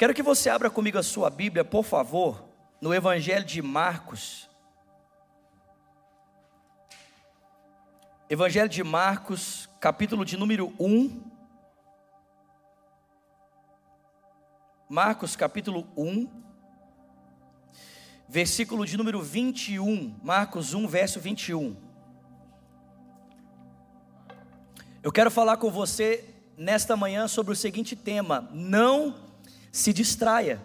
Quero que você abra comigo a sua Bíblia, por favor, no Evangelho de Marcos. Evangelho de Marcos, capítulo de número 1. Marcos, capítulo 1, versículo de número 21. Marcos 1, verso 21. Eu quero falar com você nesta manhã sobre o seguinte tema: não se distraia.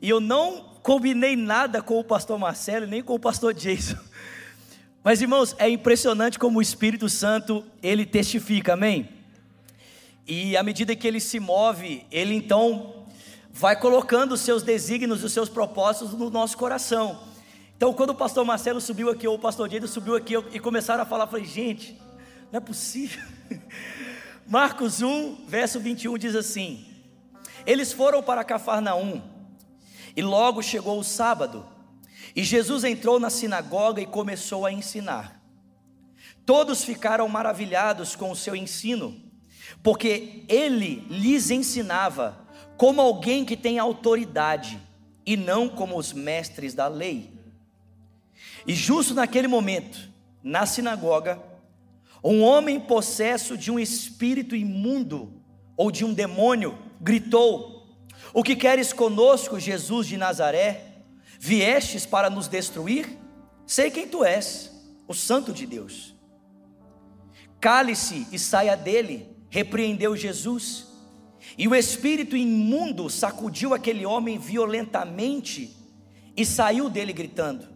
E eu não combinei nada com o pastor Marcelo, nem com o pastor Jason. Mas irmãos, é impressionante como o Espírito Santo, ele testifica, amém? E à medida que ele se move, ele então vai colocando os seus desígnios, os seus propósitos no nosso coração. Então, quando o pastor Marcelo subiu aqui, ou o pastor Jason subiu aqui e começaram a falar, eu falei, gente, não é possível. Marcos 1, verso 21 diz assim: eles foram para Cafarnaum, e logo chegou o sábado, e Jesus entrou na sinagoga e começou a ensinar. Todos ficaram maravilhados com o seu ensino, porque ele lhes ensinava como alguém que tem autoridade, e não como os mestres da lei. E justo naquele momento, na sinagoga, um homem possesso de um espírito imundo ou de um demônio gritou: O que queres conosco, Jesus de Nazaré? Viestes para nos destruir? Sei quem tu és, o Santo de Deus. Cale-se e saia dele, repreendeu Jesus. E o espírito imundo sacudiu aquele homem violentamente e saiu dele gritando.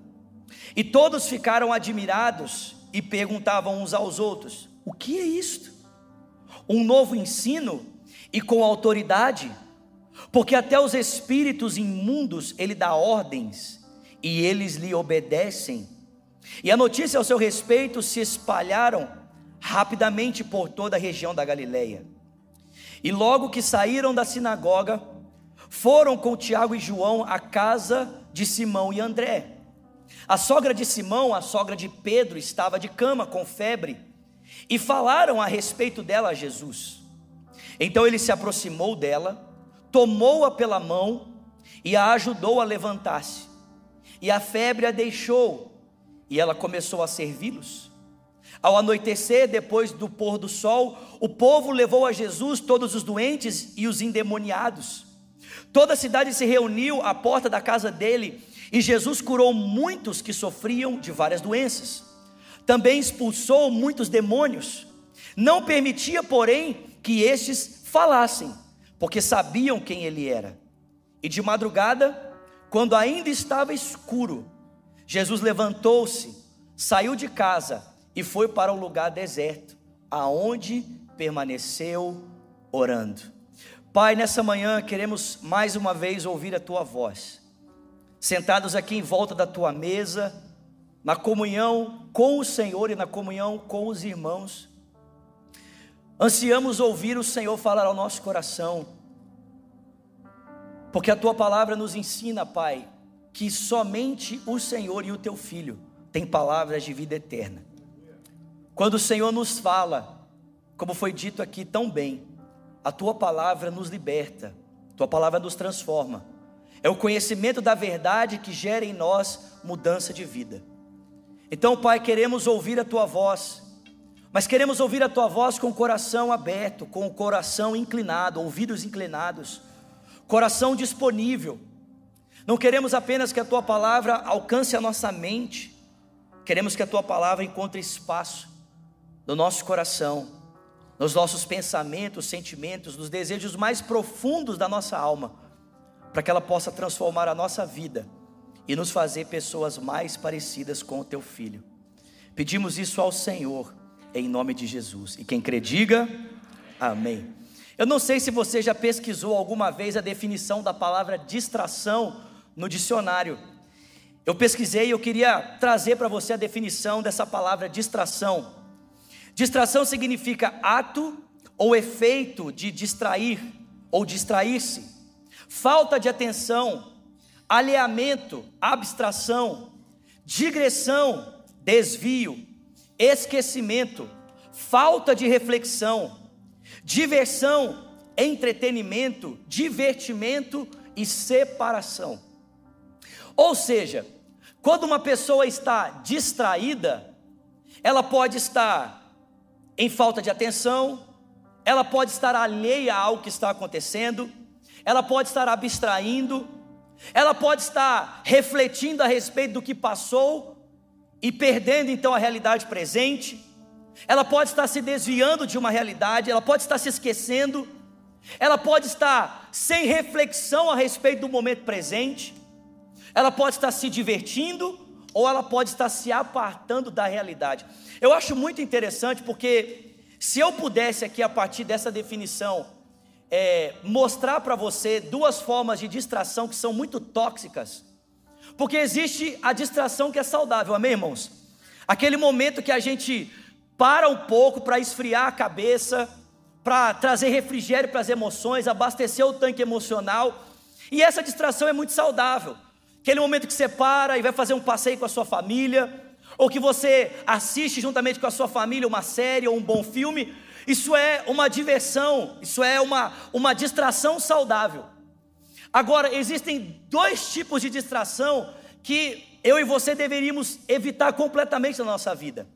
E todos ficaram admirados e perguntavam uns aos outros: O que é isto? Um novo ensino e com autoridade, porque até os espíritos imundos ele dá ordens e eles lhe obedecem. E a notícia ao seu respeito se espalharam rapidamente por toda a região da Galileia. E logo que saíram da sinagoga, foram com Tiago e João à casa de Simão e André. A sogra de Simão, a sogra de Pedro, estava de cama com febre, e falaram a respeito dela a Jesus. Então ele se aproximou dela, tomou-a pela mão e a ajudou a levantar-se. E a febre a deixou, e ela começou a servi-los. Ao anoitecer, depois do pôr do sol, o povo levou a Jesus todos os doentes e os endemoniados. Toda a cidade se reuniu à porta da casa dele, e Jesus curou muitos que sofriam de várias doenças. Também expulsou muitos demônios. Não permitia, porém, que estes falassem, porque sabiam quem ele era. E de madrugada, quando ainda estava escuro, Jesus levantou-se, saiu de casa e foi para um lugar deserto, aonde permaneceu orando. Pai, nessa manhã queremos mais uma vez ouvir a tua voz. Sentados aqui em volta da tua mesa, na comunhão com o Senhor e na comunhão com os irmãos, Ansiamos ouvir o Senhor falar ao nosso coração, porque a tua palavra nos ensina, Pai, que somente o Senhor e o teu filho têm palavras de vida eterna. Quando o Senhor nos fala, como foi dito aqui tão bem, a tua palavra nos liberta, tua palavra nos transforma. É o conhecimento da verdade que gera em nós mudança de vida. Então, Pai, queremos ouvir a tua voz mas queremos ouvir a tua voz com o coração aberto, com o coração inclinado, ouvidos inclinados, coração disponível. Não queremos apenas que a tua palavra alcance a nossa mente, queremos que a tua palavra encontre espaço no nosso coração, nos nossos pensamentos, sentimentos, nos desejos mais profundos da nossa alma, para que ela possa transformar a nossa vida e nos fazer pessoas mais parecidas com o teu filho. Pedimos isso ao Senhor em nome de Jesus. E quem crê, diga amém. Eu não sei se você já pesquisou alguma vez a definição da palavra distração no dicionário. Eu pesquisei e eu queria trazer para você a definição dessa palavra distração. Distração significa ato ou efeito de distrair ou distrair-se, falta de atenção, alheamento, abstração, digressão, desvio, esquecimento, falta de reflexão, diversão, entretenimento, divertimento e separação. Ou seja, quando uma pessoa está distraída, ela pode estar em falta de atenção, ela pode estar alheia ao que está acontecendo, ela pode estar abstraindo, ela pode estar refletindo a respeito do que passou e perdendo então a realidade presente, ela pode estar se desviando de uma realidade, ela pode estar se esquecendo, ela pode estar sem reflexão a respeito do momento presente, ela pode estar se divertindo ou ela pode estar se apartando da realidade. Eu acho muito interessante porque se eu pudesse aqui a partir dessa definição é, mostrar para você duas formas de distração que são muito tóxicas, porque existe a distração que é saudável, amém, irmãos? Aquele momento que a gente para um pouco para esfriar a cabeça, para trazer refrigério para as emoções, abastecer o tanque emocional, e essa distração é muito saudável. Aquele momento que você para e vai fazer um passeio com a sua família, ou que você assiste juntamente com a sua família uma série ou um bom filme, isso é uma diversão, isso é uma, uma distração saudável. Agora, existem dois tipos de distração que eu e você deveríamos evitar completamente na nossa vida.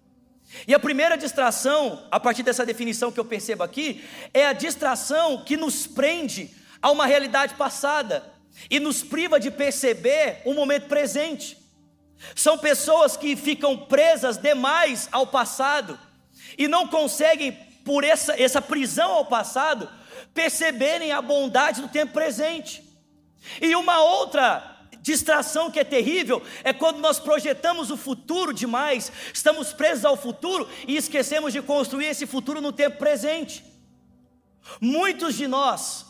E a primeira distração, a partir dessa definição que eu percebo aqui, é a distração que nos prende a uma realidade passada e nos priva de perceber o momento presente. São pessoas que ficam presas demais ao passado e não conseguem, por essa, essa prisão ao passado, perceberem a bondade do tempo presente. E uma outra distração que é terrível é quando nós projetamos o futuro demais, estamos presos ao futuro e esquecemos de construir esse futuro no tempo presente. Muitos de nós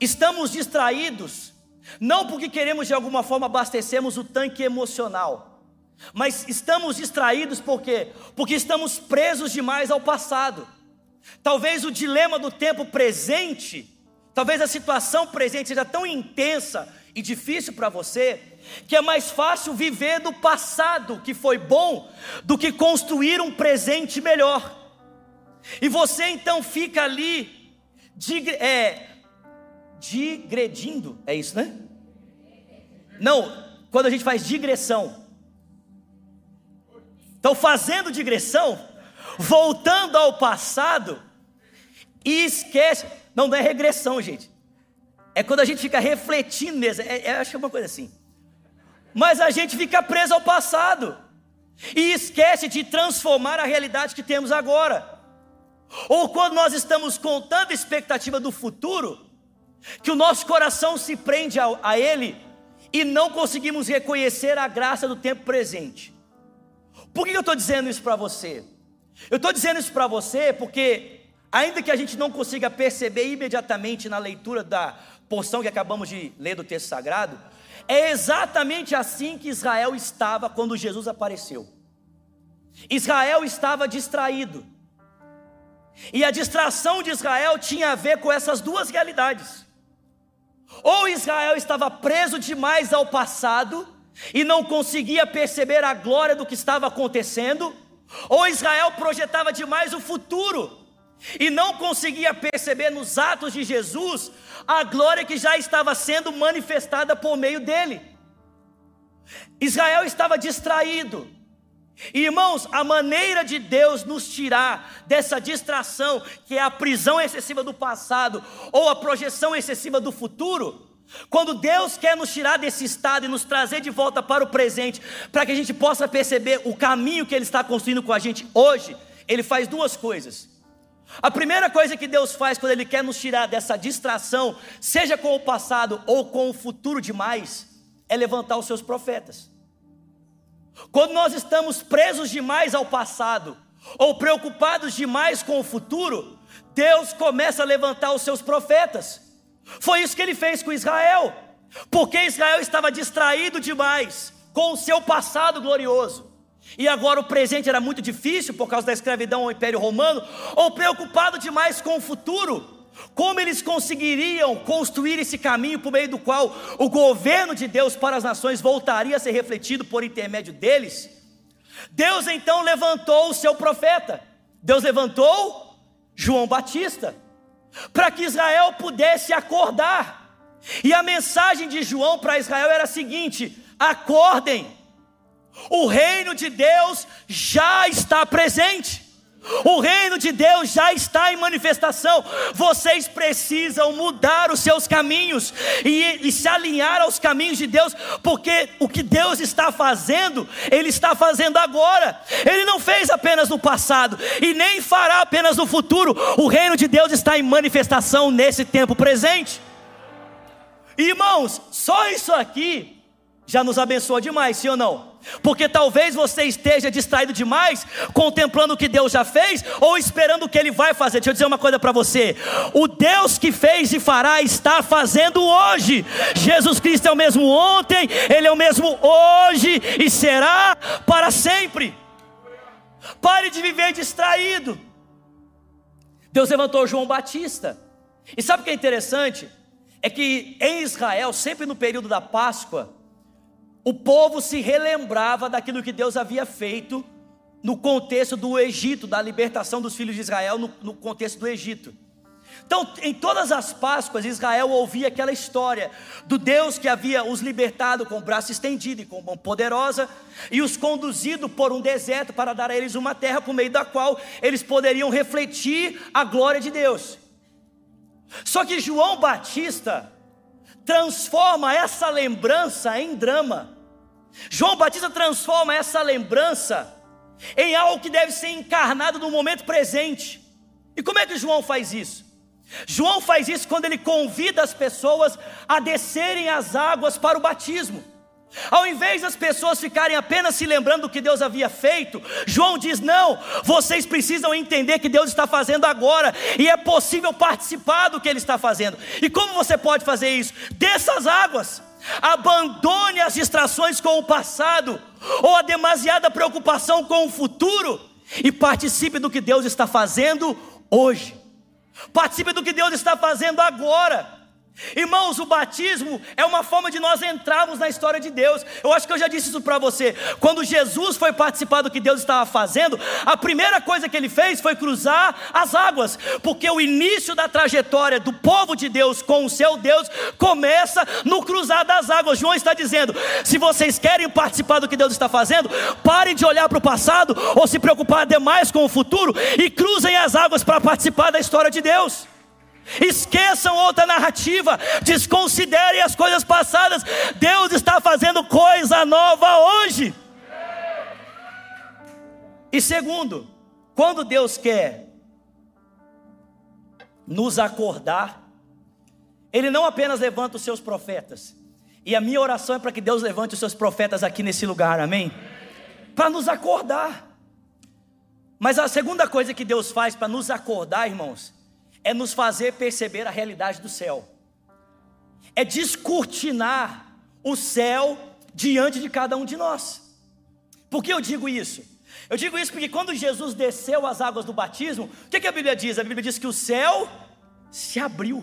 estamos distraídos, não porque queremos de alguma forma abastecermos o tanque emocional, mas estamos distraídos por quê? Porque estamos presos demais ao passado. Talvez o dilema do tempo presente, talvez a situação presente seja tão intensa e difícil para você, que é mais fácil viver do passado que foi bom do que construir um presente melhor. E você então fica ali digre, é, digredindo, é isso, né? Não, quando a gente faz digressão. Então, fazendo digressão, voltando ao passado, e esquece. Não, não é regressão, gente. É quando a gente fica refletindo mesmo. É, é, acho que é uma coisa assim. Mas a gente fica preso ao passado. E esquece de transformar a realidade que temos agora. Ou quando nós estamos com tanta expectativa do futuro, que o nosso coração se prende a, a Ele e não conseguimos reconhecer a graça do tempo presente. Por que eu estou dizendo isso para você? Eu estou dizendo isso para você porque, ainda que a gente não consiga perceber imediatamente na leitura da porção que acabamos de ler do texto sagrado, é exatamente assim que Israel estava quando Jesus apareceu. Israel estava distraído. E a distração de Israel tinha a ver com essas duas realidades. Ou Israel estava preso demais ao passado e não conseguia perceber a glória do que estava acontecendo, ou Israel projetava demais o futuro e não conseguia perceber nos atos de Jesus a glória que já estava sendo manifestada por meio dele. Israel estava distraído. Irmãos, a maneira de Deus nos tirar dessa distração, que é a prisão excessiva do passado ou a projeção excessiva do futuro, quando Deus quer nos tirar desse estado e nos trazer de volta para o presente, para que a gente possa perceber o caminho que Ele está construindo com a gente hoje, Ele faz duas coisas. A primeira coisa que Deus faz quando Ele quer nos tirar dessa distração, seja com o passado ou com o futuro demais, é levantar os seus profetas. Quando nós estamos presos demais ao passado, ou preocupados demais com o futuro, Deus começa a levantar os seus profetas. Foi isso que ele fez com Israel, porque Israel estava distraído demais com o seu passado glorioso. E agora o presente era muito difícil por causa da escravidão ao Império Romano, ou preocupado demais com o futuro. Como eles conseguiriam construir esse caminho por meio do qual o governo de Deus para as nações voltaria a ser refletido por intermédio deles? Deus então levantou o seu profeta. Deus levantou João Batista. para que Israel pudesse acordar. E a mensagem de João para Israel era a seguinte: acordem, o reino de Deus já está presente. O reino de Deus já está em manifestação. Vocês precisam mudar os seus caminhos e, e, se alinhar aos caminhos de Deus, porque o que Deus está fazendo, Ele está fazendo agora. Ele não fez apenas no passado e nem fará apenas no futuro. O reino de Deus está em manifestação nesse tempo presente. Irmãos, só isso aqui já nos abençoa demais, sim ou não? Porque talvez você esteja distraído demais, contemplando o que Deus já fez, ou esperando o que Ele vai fazer. Deixa eu dizer uma coisa para você: o Deus que fez e fará está fazendo hoje. Jesus Cristo é o mesmo ontem, Ele é o mesmo hoje e será para sempre. Pare de viver distraído. Deus levantou João Batista. E sabe o que é interessante? É que em Israel, sempre no período da Páscoa, o povo se relembrava daquilo que Deus havia feito no contexto do Egito, da libertação dos filhos de Israel no, no, contexto do Egito. Então, em todas as Páscoas, Israel ouvia aquela história do Deus que havia os libertado com o braço estendido e com mão poderosa e os conduzido por um deserto para dar a eles uma terra por meio da qual eles poderiam refletir a glória de Deus. Só que João Batista, transforma essa lembrança em drama. João Batista transforma essa lembrança em algo que deve ser encarnado no momento presente. E como é que João faz isso? João faz isso quando ele convida as pessoas a descerem as águas para o batismo. Ao invés das pessoas ficarem apenas se lembrando do que Deus havia feito, João diz: não, vocês precisam entender que Deus está fazendo agora, e é possível participar do que Ele está fazendo. E como você pode fazer isso? Desça as águas, abandone as distrações com o passado, ou a demasiada preocupação com o futuro, e participe do que Deus está fazendo hoje, participe do que Deus está fazendo agora. Irmãos, o batismo é uma forma de nós entrarmos na história de Deus. Eu acho que eu já disse isso para você. Quando Jesus foi participar do que Deus estava fazendo, a primeira coisa que ele fez foi cruzar as águas, porque o início da trajetória do povo de Deus com o seu Deus começa no cruzar das águas. João está dizendo: se vocês querem participar do que Deus está fazendo, parem de olhar para o passado ou se preocupar demais com o futuro e cruzem as águas para participar da história de Deus. Esqueçam outra narrativa, desconsiderem as coisas passadas. Deus está fazendo coisa nova hoje. E segundo, quando Deus quer nos acordar, Ele não apenas levanta os seus profetas, e a minha oração é para que Deus levante os seus profetas aqui nesse lugar, amém? Para nos acordar. Mas a segunda coisa que Deus faz para nos acordar, irmãos, é nos fazer perceber a realidade do céu, é descortinar o céu diante de cada um de nós. Por que eu digo isso? Eu digo isso porque quando Jesus desceu as águas do batismo, o que, que a Bíblia diz? A Bíblia diz que o céu se abriu.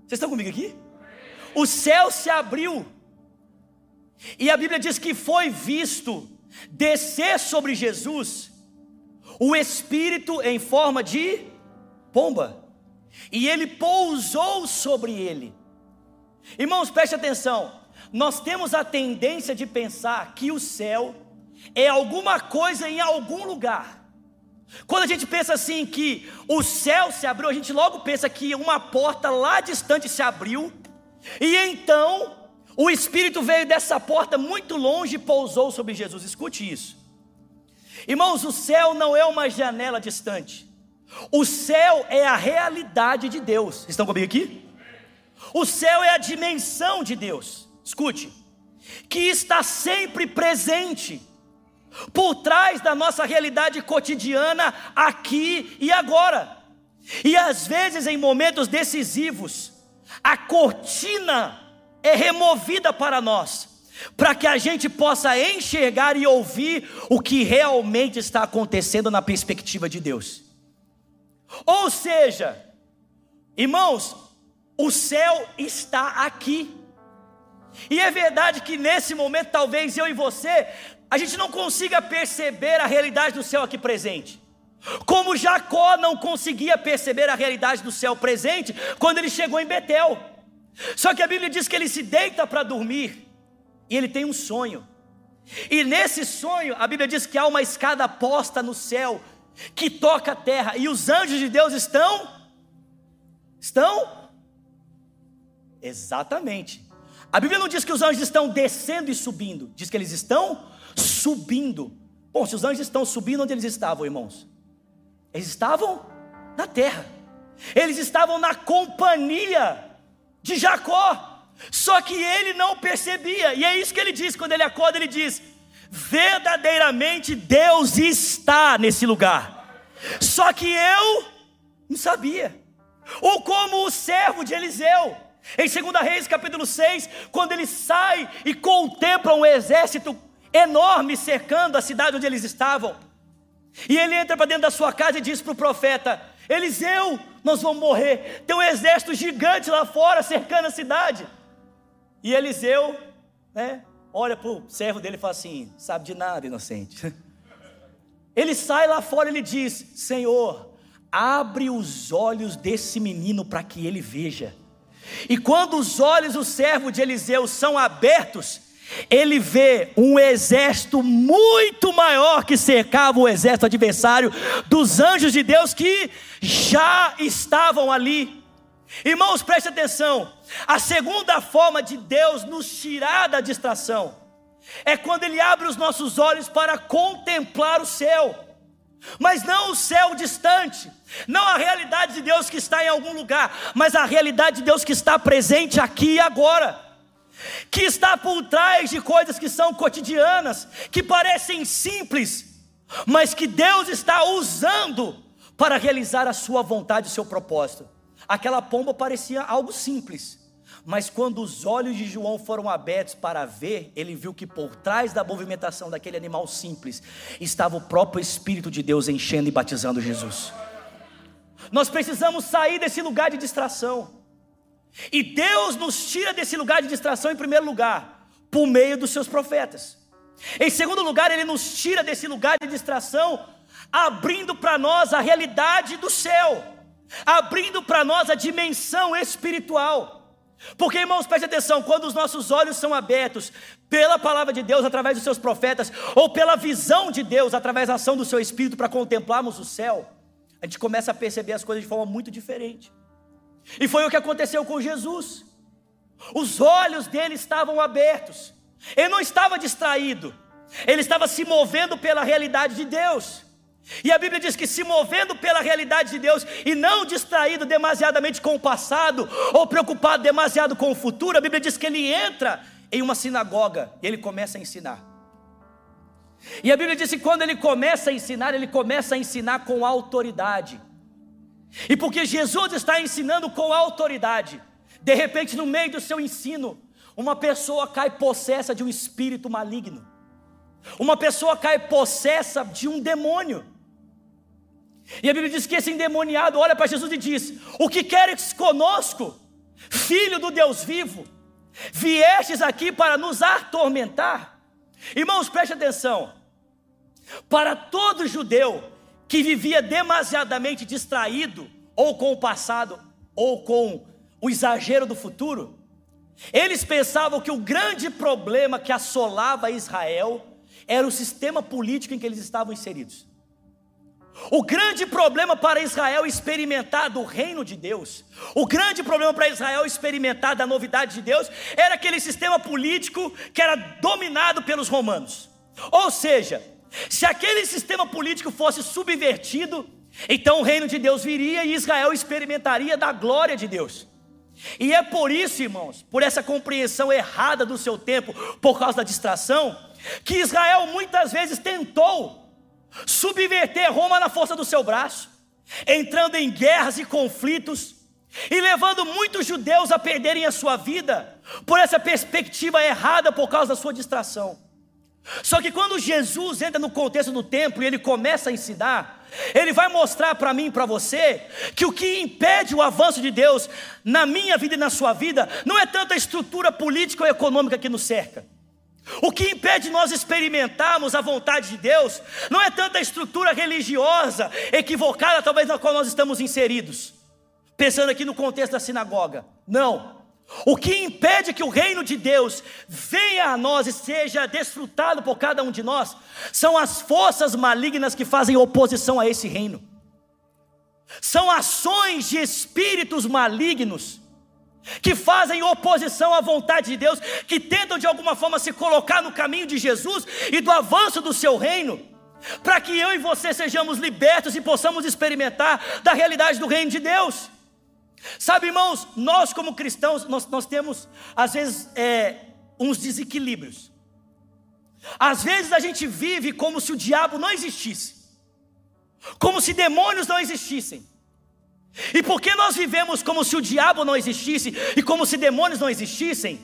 Vocês estão comigo aqui? O céu se abriu. E a Bíblia diz que foi visto descer sobre Jesus o Espírito em forma de pomba, e ele pousou sobre ele. Irmãos, preste atenção, nós temos a tendência de pensar que o céu é alguma coisa em algum lugar. Quando a gente pensa assim que o céu se abriu, a gente logo pensa que uma porta lá distante se abriu, e então o Espírito veio dessa porta muito longe e pousou sobre Jesus. Escute isso. Irmãos, o céu não é uma janela distante. O céu é a realidade de Deus. Estão comigo aqui? O céu é a dimensão de Deus. Escute, que está sempre presente por trás da nossa realidade cotidiana aqui e agora. E às vezes em momentos decisivos, a cortina é removida para nós para que a gente possa enxergar e ouvir o que realmente está acontecendo na perspectiva de Deus. Ou seja, irmãos, o céu está aqui. E é verdade que nesse momento, talvez eu e você, a gente não consiga perceber a realidade do céu aqui presente. Como Jacó não conseguia perceber a realidade do céu presente quando ele chegou em Betel. Só que a Bíblia diz que ele se deita para dormir e ele tem um sonho. E nesse sonho, a Bíblia diz que há uma escada posta no céu que toca a terra e os anjos de Deus estão estão exatamente. A Bíblia não diz que os anjos estão descendo e subindo, diz que eles estão subindo. Bom, se os anjos estão subindo, onde eles estavam, irmãos? Eles estavam na terra. Eles estavam na companhia de Jacó. Só que ele não percebia, e é isso que ele diz quando ele acorda: ele diz, verdadeiramente Deus está nesse lugar, só que eu não sabia, ou como o servo de Eliseu, em 2 Reis capítulo 6, quando ele sai e contempla um exército enorme cercando a cidade onde eles estavam, e ele entra para dentro da sua casa e diz para o profeta: Eliseu, nós vamos morrer, tem um exército gigante lá fora cercando a cidade. E Eliseu, né, olha para o servo dele e fala assim: sabe de nada, inocente. Ele sai lá fora e ele diz: Senhor, abre os olhos desse menino para que ele veja. E quando os olhos do servo de Eliseu são abertos, ele vê um exército muito maior que cercava o exército adversário dos anjos de Deus que já estavam ali. Irmãos, preste atenção. A segunda forma de Deus nos tirar da distração é quando Ele abre os nossos olhos para contemplar o céu, mas não o céu distante, não a realidade de Deus que está em algum lugar, mas a realidade de Deus que está presente aqui e agora, que está por trás de coisas que são cotidianas, que parecem simples, mas que Deus está usando para realizar a sua vontade e o seu propósito. Aquela pomba parecia algo simples, mas quando os olhos de João foram abertos para ver, ele viu que por trás da movimentação daquele animal simples estava o próprio Espírito de Deus enchendo e batizando Jesus. Nós precisamos sair desse lugar de distração. E Deus nos tira desse lugar de distração, em primeiro lugar, por meio dos seus profetas. Em segundo lugar, Ele nos tira desse lugar de distração, abrindo para nós a realidade do céu abrindo para nós a dimensão espiritual. Porque, irmãos, preste atenção: quando os nossos olhos são abertos pela palavra de Deus através dos seus profetas, ou pela visão de Deus através da ação do seu espírito para contemplarmos o céu, a gente começa a perceber as coisas de forma muito diferente. E foi o que aconteceu com Jesus. Os olhos dele estavam abertos, ele não estava distraído, ele estava se movendo pela realidade de Deus. E a Bíblia diz que se movendo pela realidade de Deus e não distraído demasiadamente com o passado ou preocupado demasiado com o futuro, a Bíblia diz que ele entra em uma sinagoga e ele começa a ensinar. E a Bíblia diz que quando ele começa a ensinar, ele começa a ensinar com autoridade. E porque Jesus está ensinando com autoridade, de repente no meio do seu ensino, uma pessoa cai possessa de um espírito maligno. Uma pessoa cai possessa de um demônio. E a Bíblia diz que esse endemoniado olha para Jesus e diz: O que queres conosco, filho do Deus vivo? Viestes aqui para nos atormentar? Irmãos, preste atenção. Para todo judeu que vivia demasiadamente distraído, ou com o passado, ou com o exagero do futuro, eles pensavam que o grande problema que assolava Israel era o sistema político em que eles estavam inseridos. O grande problema para Israel experimentar do reino de Deus, o grande problema para Israel experimentar da novidade de Deus, era aquele sistema político que era dominado pelos romanos. Ou seja, se aquele sistema político fosse subvertido, então o reino de Deus viria e Israel experimentaria da glória de Deus. E é por isso, irmãos, por essa compreensão errada do seu tempo, por causa da distração, que Israel muitas vezes tentou subverter Roma na força do seu braço, entrando em guerras e conflitos e levando muitos judeus a perderem a sua vida por essa perspectiva errada por causa da sua distração. Só que quando Jesus entra no contexto do templo e ele começa a ensinar, ele vai mostrar para mim e para você que o que impede o avanço de Deus na minha vida e na sua vida não é tanto a estrutura política ou econômica que nos cerca. O que impede nós experimentarmos a vontade de Deus não é tanta estrutura religiosa equivocada, talvez na qual nós estamos inseridos, pensando aqui no contexto da sinagoga. Não. O que impede que o reino de Deus venha a nós e seja desfrutado por cada um de nós são as forças malignas que fazem oposição a esse reino. São ações de espíritos malignos que fazem oposição à vontade de Deus, que tentam de alguma forma se colocar no caminho de Jesus e do avanço do seu reino, para que eu e você sejamos libertos e possamos experimentar da realidade do reino de Deus. Sabe, irmãos, nós como cristãos, nós, nós temos às vezes é, uns desequilíbrios. Às vezes a gente vive como se o diabo não existisse, como se demônios não existissem. E porque nós vivemos como se o diabo não existisse e como se demônios não existissem,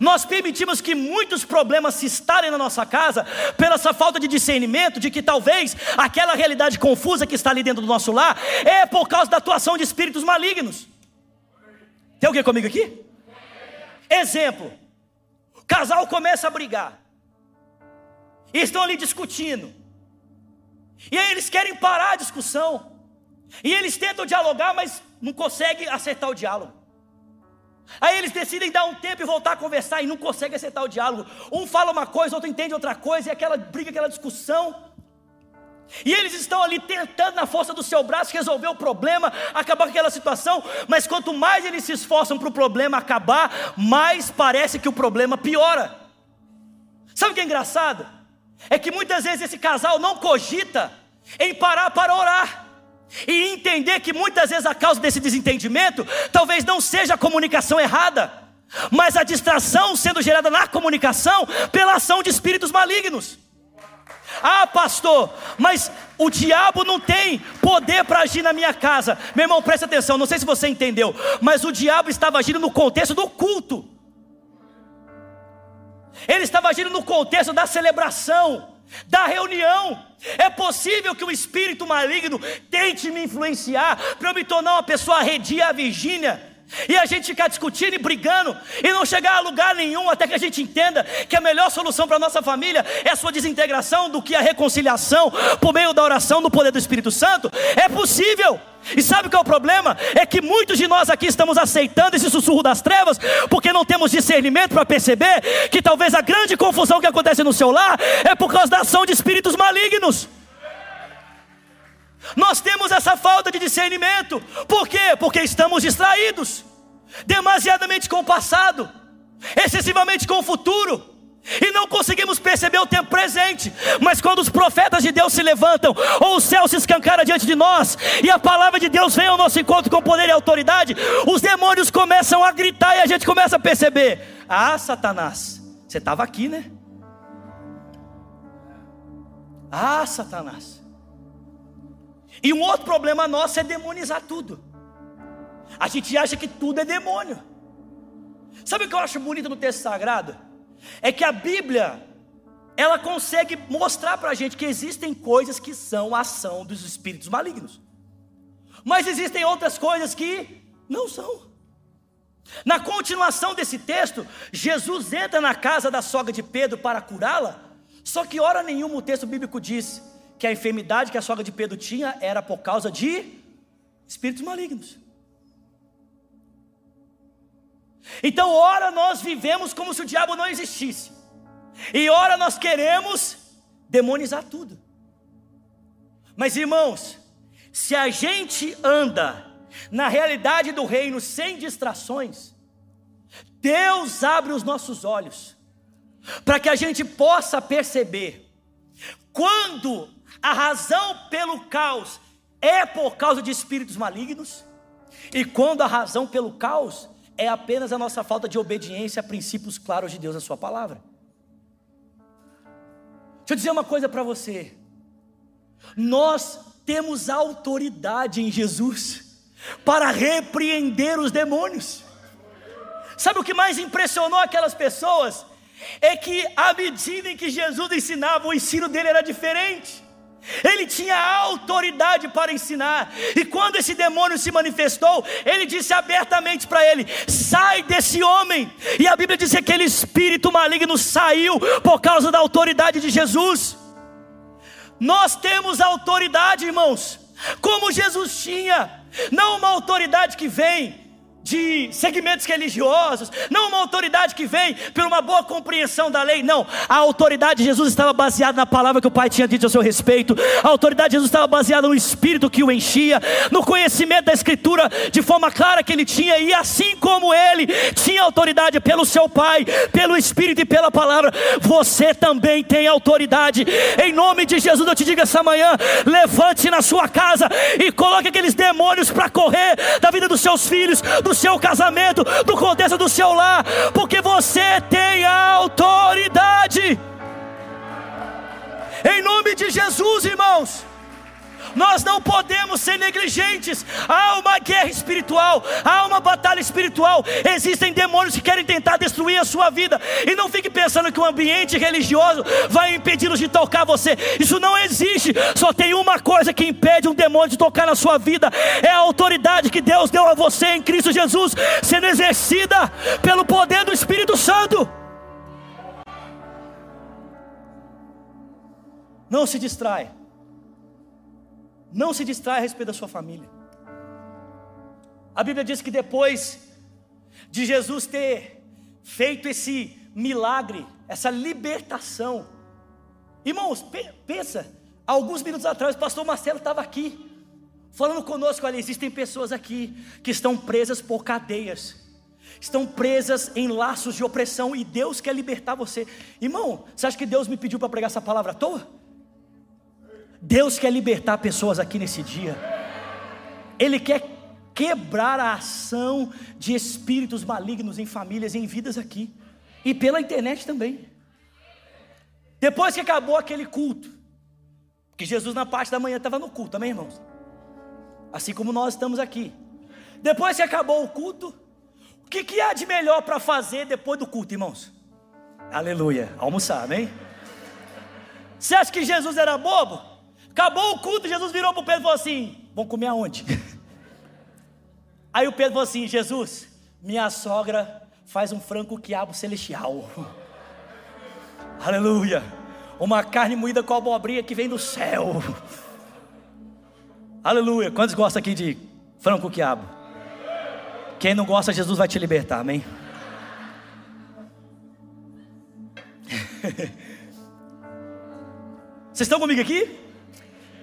nós permitimos que muitos problemas se instalem na nossa casa pela essa falta de discernimento de que talvez aquela realidade confusa que está ali dentro do nosso lar é por causa da atuação de espíritos malignos. Tem alguém comigo aqui? Exemplo: o casal começa a brigar, e estão ali discutindo, e aí eles querem parar a discussão, e eles tentam dialogar, mas não conseguem acertar o diálogo. Aí eles decidem dar um tempo e voltar a conversar e não conseguem acertar o diálogo. Um fala uma coisa, outro entende outra coisa, e aquela briga, aquela discussão. E eles estão ali tentando, na força do seu braço, resolver o problema, acabar com aquela situação, mas quanto mais eles se esforçam para o problema acabar, mais parece que o problema piora. Sabe o que é engraçado? É que muitas vezes esse casal não cogita em parar para orar. E entender que muitas vezes a causa desse desentendimento talvez não seja a comunicação errada, mas a distração sendo gerada na comunicação pela ação de espíritos malignos. Ah, pastor, mas o diabo não tem poder para agir na minha casa. Meu irmão, preste atenção, não sei se você entendeu, mas o diabo estava agindo no contexto do culto. Ele estava agindo no contexto da celebração da reunião. É possível que o espírito maligno tente me influenciar para eu me tornar uma pessoa arredia a Virgínia. E a gente ficar discutindo e brigando e não chegar a lugar nenhum até que a gente entenda que a melhor solução para a nossa família é a sua desintegração do que a reconciliação por meio da oração do poder do Espírito Santo. É possível. E sabe qual é o problema? É que muitos de nós aqui estamos aceitando esse sussurro das trevas, porque não temos discernimento para perceber que talvez a grande confusão que acontece no seu lar é por causa da ação de espíritos malignos. Nós temos essa falta de discernimento, por quê? Porque estamos distraídos, demasiadamente com o passado, excessivamente com o futuro e não conseguimos perceber o tempo presente. Mas quando os profetas de Deus se levantam, ou o céu se escancara diante de nós, e a palavra de Deus vem ao nosso encontro com poder e autoridade, os demônios começam a gritar e a gente começa a perceber: Ah, Satanás, você estava aqui, né? Ah, Satanás. E um outro problema nosso é demonizar tudo. A gente acha que tudo é demônio. Sabe o que eu acho bonito no texto sagrado? é que a Bíblia ela consegue mostrar para a gente que existem coisas que são ação dos espíritos malignos, mas existem outras coisas que não são. Na continuação desse texto, Jesus entra na casa da sogra de Pedro para curá-la, só que hora nenhuma o texto bíblico diz que a enfermidade que a sogra de Pedro tinha era por causa de espíritos malignos. Então, ora nós vivemos como se o diabo não existisse, e ora nós queremos demonizar tudo. Mas irmãos, se a gente anda na realidade do reino sem distrações, Deus abre os nossos olhos para que a gente possa perceber quando a razão pelo caos é por causa de espíritos malignos e quando a razão pelo caos é apenas a nossa falta de obediência a princípios claros de Deus na Sua palavra. Deixa eu dizer uma coisa para você. Nós temos autoridade em Jesus para repreender os demônios. Sabe o que mais impressionou aquelas pessoas? É que à medida em que Jesus ensinava, o ensino dele era diferente. Ele tinha autoridade para ensinar, e quando esse demônio se manifestou, ele disse abertamente para ele: sai desse homem, e a Bíblia diz que aquele espírito maligno saiu por causa da autoridade de Jesus. Nós temos autoridade, irmãos, como Jesus tinha, não uma autoridade que vem de segmentos religiosos, não uma autoridade que vem por uma boa compreensão da lei, não. A autoridade de Jesus estava baseada na palavra que o Pai tinha dito a seu respeito, a autoridade de Jesus estava baseada no Espírito que o enchia, no conhecimento da Escritura de forma clara que ele tinha, e assim como ele tinha autoridade pelo seu Pai, pelo Espírito e pela palavra, você também tem autoridade. Em nome de Jesus, eu te digo essa manhã: levante-se na sua casa e coloque aqueles demônios para correr da vida dos seus filhos, dos seu casamento, do contexto do seu lar, porque você tem autoridade. Em nome de Jesus, irmãos. Nós não podemos ser negligentes. Há uma guerra espiritual, há uma batalha espiritual. Existem demônios que querem tentar destruir a sua vida. E não fique pensando que o ambiente religioso vai impedi-los de tocar você. Isso não existe. Só tem uma coisa que impede um demônio de tocar na sua vida: é a autoridade que Deus deu a você em Cristo Jesus, sendo exercida pelo poder do Espírito Santo. Não se distrai. Não se distrai a respeito da sua família. A Bíblia diz que depois de Jesus ter feito esse milagre, essa libertação, irmãos, pensa, alguns minutos atrás o pastor Marcelo estava aqui, falando conosco: olha, existem pessoas aqui que estão presas por cadeias, estão presas em laços de opressão e Deus quer libertar você. Irmão, você acha que Deus me pediu para pregar essa palavra à toa? Deus quer libertar pessoas aqui nesse dia. Ele quer quebrar a ação de espíritos malignos em famílias em vidas aqui. E pela internet também. Depois que acabou aquele culto, que Jesus na parte da manhã estava no culto, também, irmãos? Assim como nós estamos aqui. Depois que acabou o culto, o que, que há de melhor para fazer depois do culto, irmãos? Aleluia, almoçar, amém? Você acha que Jesus era bobo? Acabou o culto, Jesus virou para o Pedro e falou assim: Vamos comer aonde? Aí o Pedro falou assim: Jesus, minha sogra faz um frango quiabo celestial. Aleluia. Uma carne moída com abobrinha que vem do céu. Aleluia. Quantos gostam aqui de frango quiabo? Quem não gosta, Jesus vai te libertar, amém? Vocês estão comigo aqui?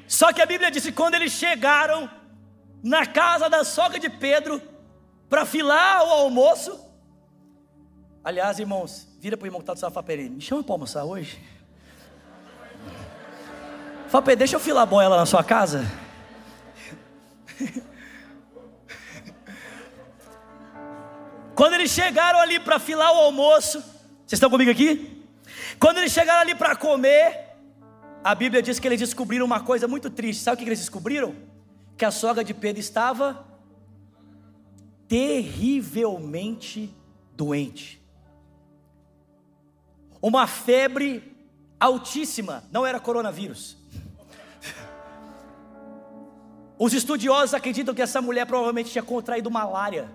Só que a Bíblia diz que quando eles chegaram na casa da sogra de Pedro para filar o almoço, aliás, irmãos, vira para o irmão que está do sofá me chama para almoçar hoje. Fala deixa eu filar a boia lá na sua casa. Quando eles chegaram ali para filar o almoço, vocês estão comigo aqui? Quando eles chegaram ali para comer, a Bíblia diz que eles descobriram uma coisa muito triste. Sabe o que eles descobriram? Que a sogra de Pedro estava terrivelmente doente. Uma febre altíssima, não era coronavírus. Os estudiosos acreditam que essa mulher provavelmente tinha contraído malária.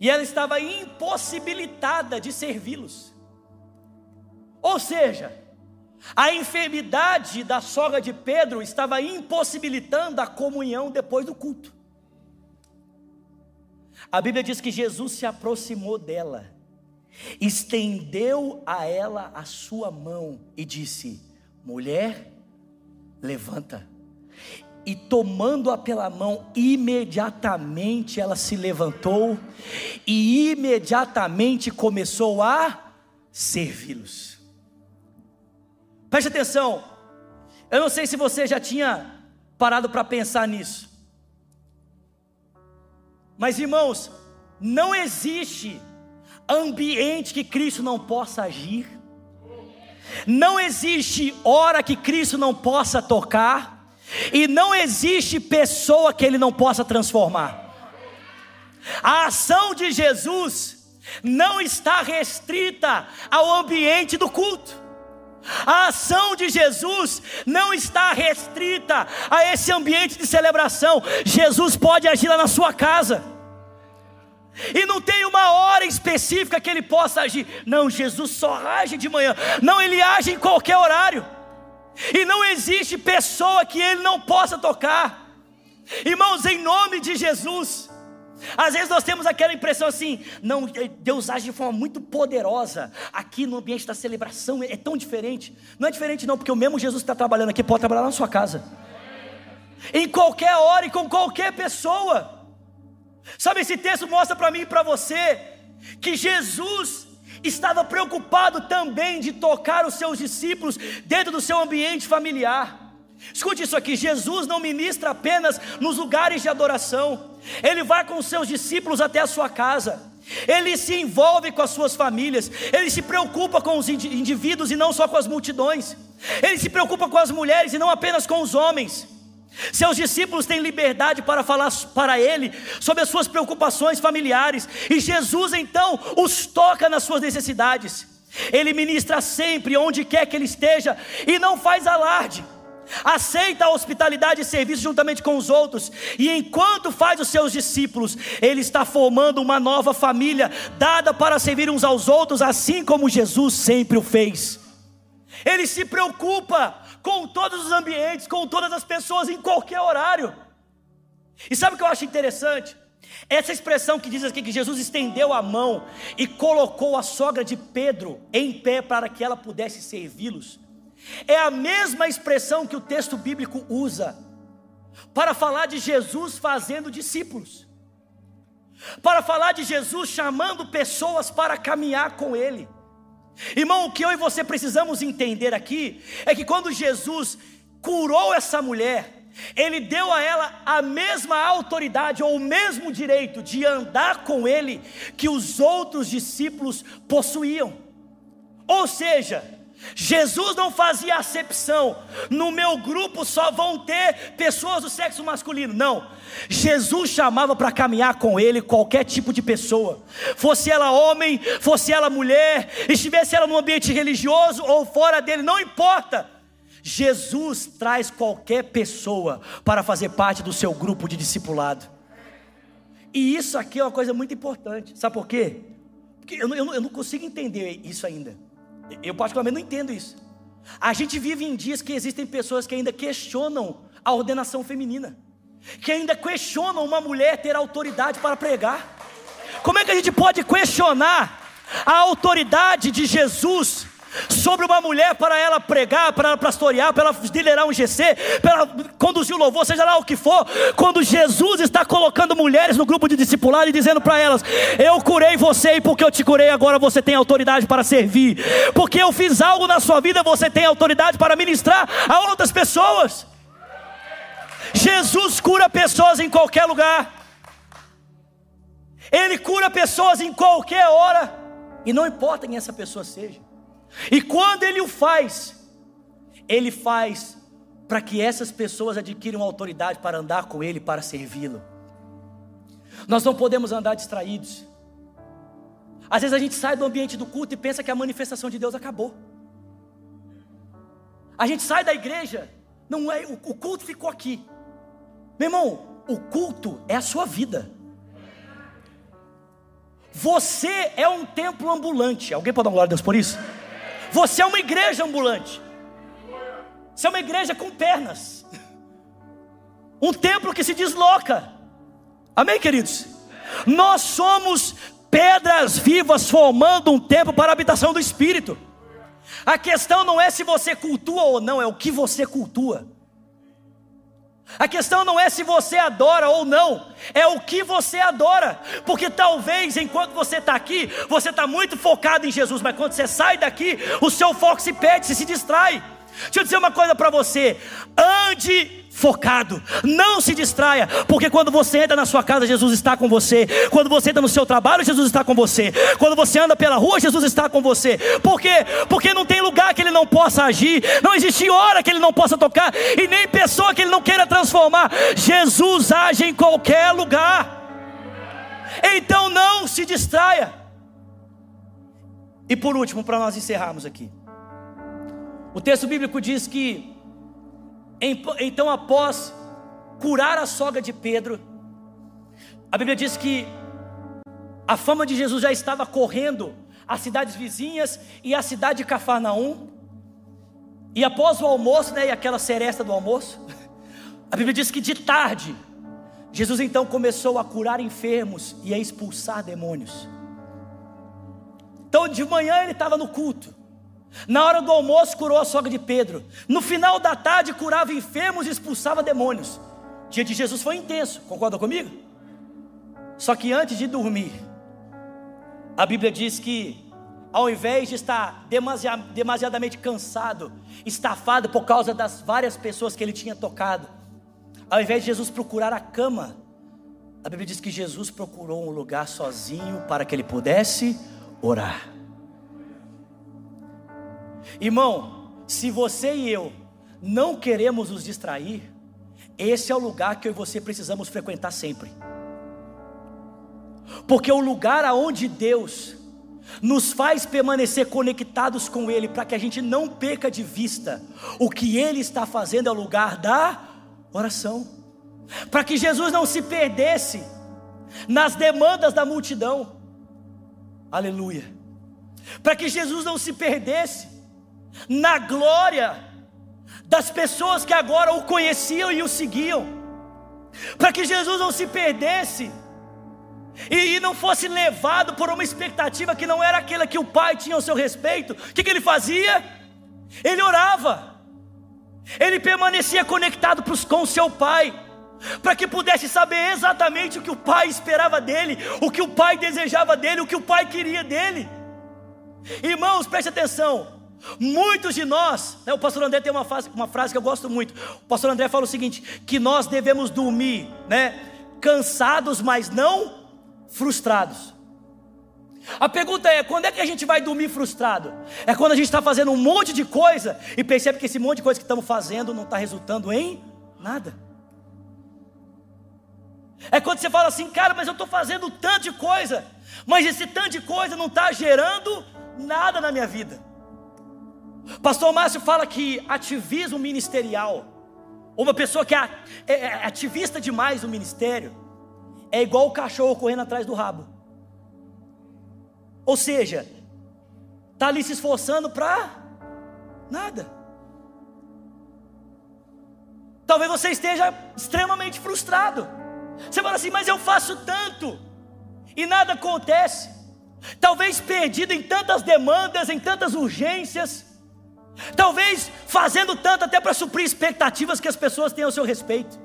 E ela estava impossibilitada de servi-los. Ou seja, a enfermidade da sogra de Pedro estava impossibilitando a comunhão depois do culto. A Bíblia diz que Jesus se aproximou dela, estendeu a ela a sua mão e disse: Mulher, levanta. E tomando-a pela mão, imediatamente ela se levantou e imediatamente começou a servi-los. Preste atenção. Eu não sei se você já tinha parado para pensar nisso. Mas irmãos, não existe ambiente que Cristo não possa agir. Não existe hora que Cristo não possa tocar. E não existe pessoa que ele não possa transformar. A ação de Jesus não está restrita ao ambiente do culto. A ação de Jesus não está restrita a esse ambiente de celebração. Jesus pode agir lá na sua casa. E não tem uma hora específica que ele possa agir. Não, Jesus só age de manhã. Não, ele age em qualquer horário. E não existe pessoa que ele não possa tocar. Irmãos, em nome de Jesus. Às vezes nós temos aquela impressão assim, não, Deus age de forma muito poderosa aqui no ambiente da celebração, é tão diferente. Não é diferente não, porque o mesmo Jesus que está trabalhando aqui pode trabalhar na sua casa. Em qualquer hora e com qualquer pessoa. Sabe, esse texto mostra para mim e para você que Jesus estava preocupado também de tocar os seus discípulos dentro do seu ambiente familiar. Escute isso aqui: Jesus não ministra apenas nos lugares de adoração, ele vai com seus discípulos até a sua casa. Ele se envolve com as suas famílias, ele se preocupa com os indivíduos e não só com as multidões, ele se preocupa com as mulheres e não apenas com os homens. Seus discípulos têm liberdade para falar para ele sobre as suas preocupações familiares, e Jesus então os toca nas suas necessidades. Ele ministra sempre, onde quer que ele esteja, e não faz alarde. Aceita a hospitalidade e serviço juntamente com os outros, e enquanto faz os seus discípulos, ele está formando uma nova família, dada para servir uns aos outros, assim como Jesus sempre o fez. Ele se preocupa com todos os ambientes, com todas as pessoas, em qualquer horário. E sabe o que eu acho interessante? Essa expressão que diz aqui que Jesus estendeu a mão e colocou a sogra de Pedro em pé para que ela pudesse servi-los, é a mesma expressão que o texto bíblico usa para falar de Jesus fazendo discípulos, para falar de Jesus chamando pessoas para caminhar com Ele. Irmão, o que eu e você precisamos entender aqui é que quando Jesus curou essa mulher, ele deu a ela a mesma autoridade ou o mesmo direito de andar com ele que os outros discípulos possuíam. Ou seja, Jesus não fazia acepção, no meu grupo só vão ter pessoas do sexo masculino, não. Jesus chamava para caminhar com ele qualquer tipo de pessoa, fosse ela homem, fosse ela mulher, estivesse ela no ambiente religioso ou fora dele, não importa. Jesus traz qualquer pessoa para fazer parte do seu grupo de discipulado. E isso aqui é uma coisa muito importante, sabe por quê? Porque eu, eu, eu não consigo entender isso ainda. Eu, particularmente, não entendo isso. A gente vive em dias que existem pessoas que ainda questionam a ordenação feminina, que ainda questionam uma mulher ter autoridade para pregar. Como é que a gente pode questionar a autoridade de Jesus sobre uma mulher para ela pregar, para ela pastorear, para ela liderar um GC, para ela conduzir o louvor, seja lá o que for, quando Jesus está colocando mulheres no grupo de discipulado e dizendo para elas: Eu curei você e porque eu te curei, agora você tem autoridade para servir, porque eu fiz algo na sua vida, você tem autoridade para ministrar a outras pessoas. Jesus cura pessoas em qualquer lugar, Ele cura pessoas em qualquer hora, e não importa quem essa pessoa seja. E quando ele o faz, ele faz para que essas pessoas adquiram autoridade para andar com ele, para servi-lo. Nós não podemos andar distraídos. Às vezes a gente sai do ambiente do culto e pensa que a manifestação de Deus acabou. A gente sai da igreja, não é, o, o culto ficou aqui. Meu irmão, o culto é a sua vida. Você é um templo ambulante. Alguém pode dar uma glória a Deus por isso? Você é uma igreja ambulante. Você é uma igreja com pernas. Um templo que se desloca. Amém, queridos? Nós somos pedras vivas formando um templo para a habitação do Espírito. A questão não é se você cultua ou não, é o que você cultua. A questão não é se você adora ou não, é o que você adora, porque talvez enquanto você está aqui, você está muito focado em Jesus, mas quando você sai daqui, o seu foco se perde, se, se distrai. Deixa eu dizer uma coisa para você: ande focado, não se distraia, porque quando você entra na sua casa, Jesus está com você, quando você entra no seu trabalho, Jesus está com você, quando você anda pela rua, Jesus está com você, por quê? Porque não tem lugar que Ele não possa agir, não existe hora que Ele não possa tocar, e nem pessoa que Ele não queira transformar, Jesus age em qualquer lugar, então não se distraia. E por último, para nós encerrarmos aqui, O texto bíblico diz que, então, após curar a sogra de Pedro, a Bíblia diz que a fama de Jesus já estava correndo às cidades vizinhas e à cidade de Cafarnaum. E após o almoço, né, e aquela seresta do almoço, a Bíblia diz que de tarde, Jesus então começou a curar enfermos e a expulsar demônios. Então de manhã ele estava no culto. Na hora do almoço curou a sogra de Pedro. No final da tarde curava enfermos e expulsava demônios. O dia de Jesus foi intenso, concorda comigo? Só que antes de dormir, a Bíblia diz que ao invés de estar demasiadamente cansado, estafado por causa das várias pessoas que ele tinha tocado, ao invés de Jesus procurar a cama, a Bíblia diz que Jesus procurou um lugar sozinho para que ele pudesse orar. Irmão, se você e eu não queremos nos distrair, esse é o lugar que eu e você precisamos frequentar sempre. Porque o lugar aonde Deus nos faz permanecer conectados com Ele, para que a gente não perca de vista o que Ele está fazendo é o lugar da oração, para que Jesus não se perdesse nas demandas da multidão, aleluia, para que Jesus não se perdesse na glória das pessoas que agora o conheciam e o seguiam, para que Jesus não se perdesse e, não fosse levado por uma expectativa que não era aquela que o pai tinha ao seu respeito, o que, que ele fazia? Ele orava, ele permanecia conectado com o seu pai, para que pudesse saber exatamente o que o pai esperava dele, o que o pai desejava dele, o que o pai queria dele. Irmãos, preste atenção. Muitos de nós, né, o pastor André tem uma, frase, uma frase que eu gosto muito. O pastor André fala o seguinte: que nós devemos dormir, né, cansados, mas não frustrados. A pergunta é: quando é que a gente vai dormir frustrado? É quando a gente está fazendo um monte de coisa e percebe que esse monte de coisa que estamos fazendo não está resultando em nada. É quando você fala assim, cara, mas eu estou fazendo tanto de coisa, mas esse tanto de coisa não está gerando nada na minha vida. Pastor Márcio fala que ativismo ministerial, uma pessoa que é, é, ativista demais no ministério, é igual o cachorro correndo atrás do rabo. Ou seja, está ali se esforçando para nada. Talvez você esteja extremamente frustrado. Você fala assim, mas eu faço tanto e nada acontece. Talvez perdido em tantas demandas, em tantas urgências. Talvez fazendo tanto até para suprir expectativas que as pessoas têm ao seu respeito.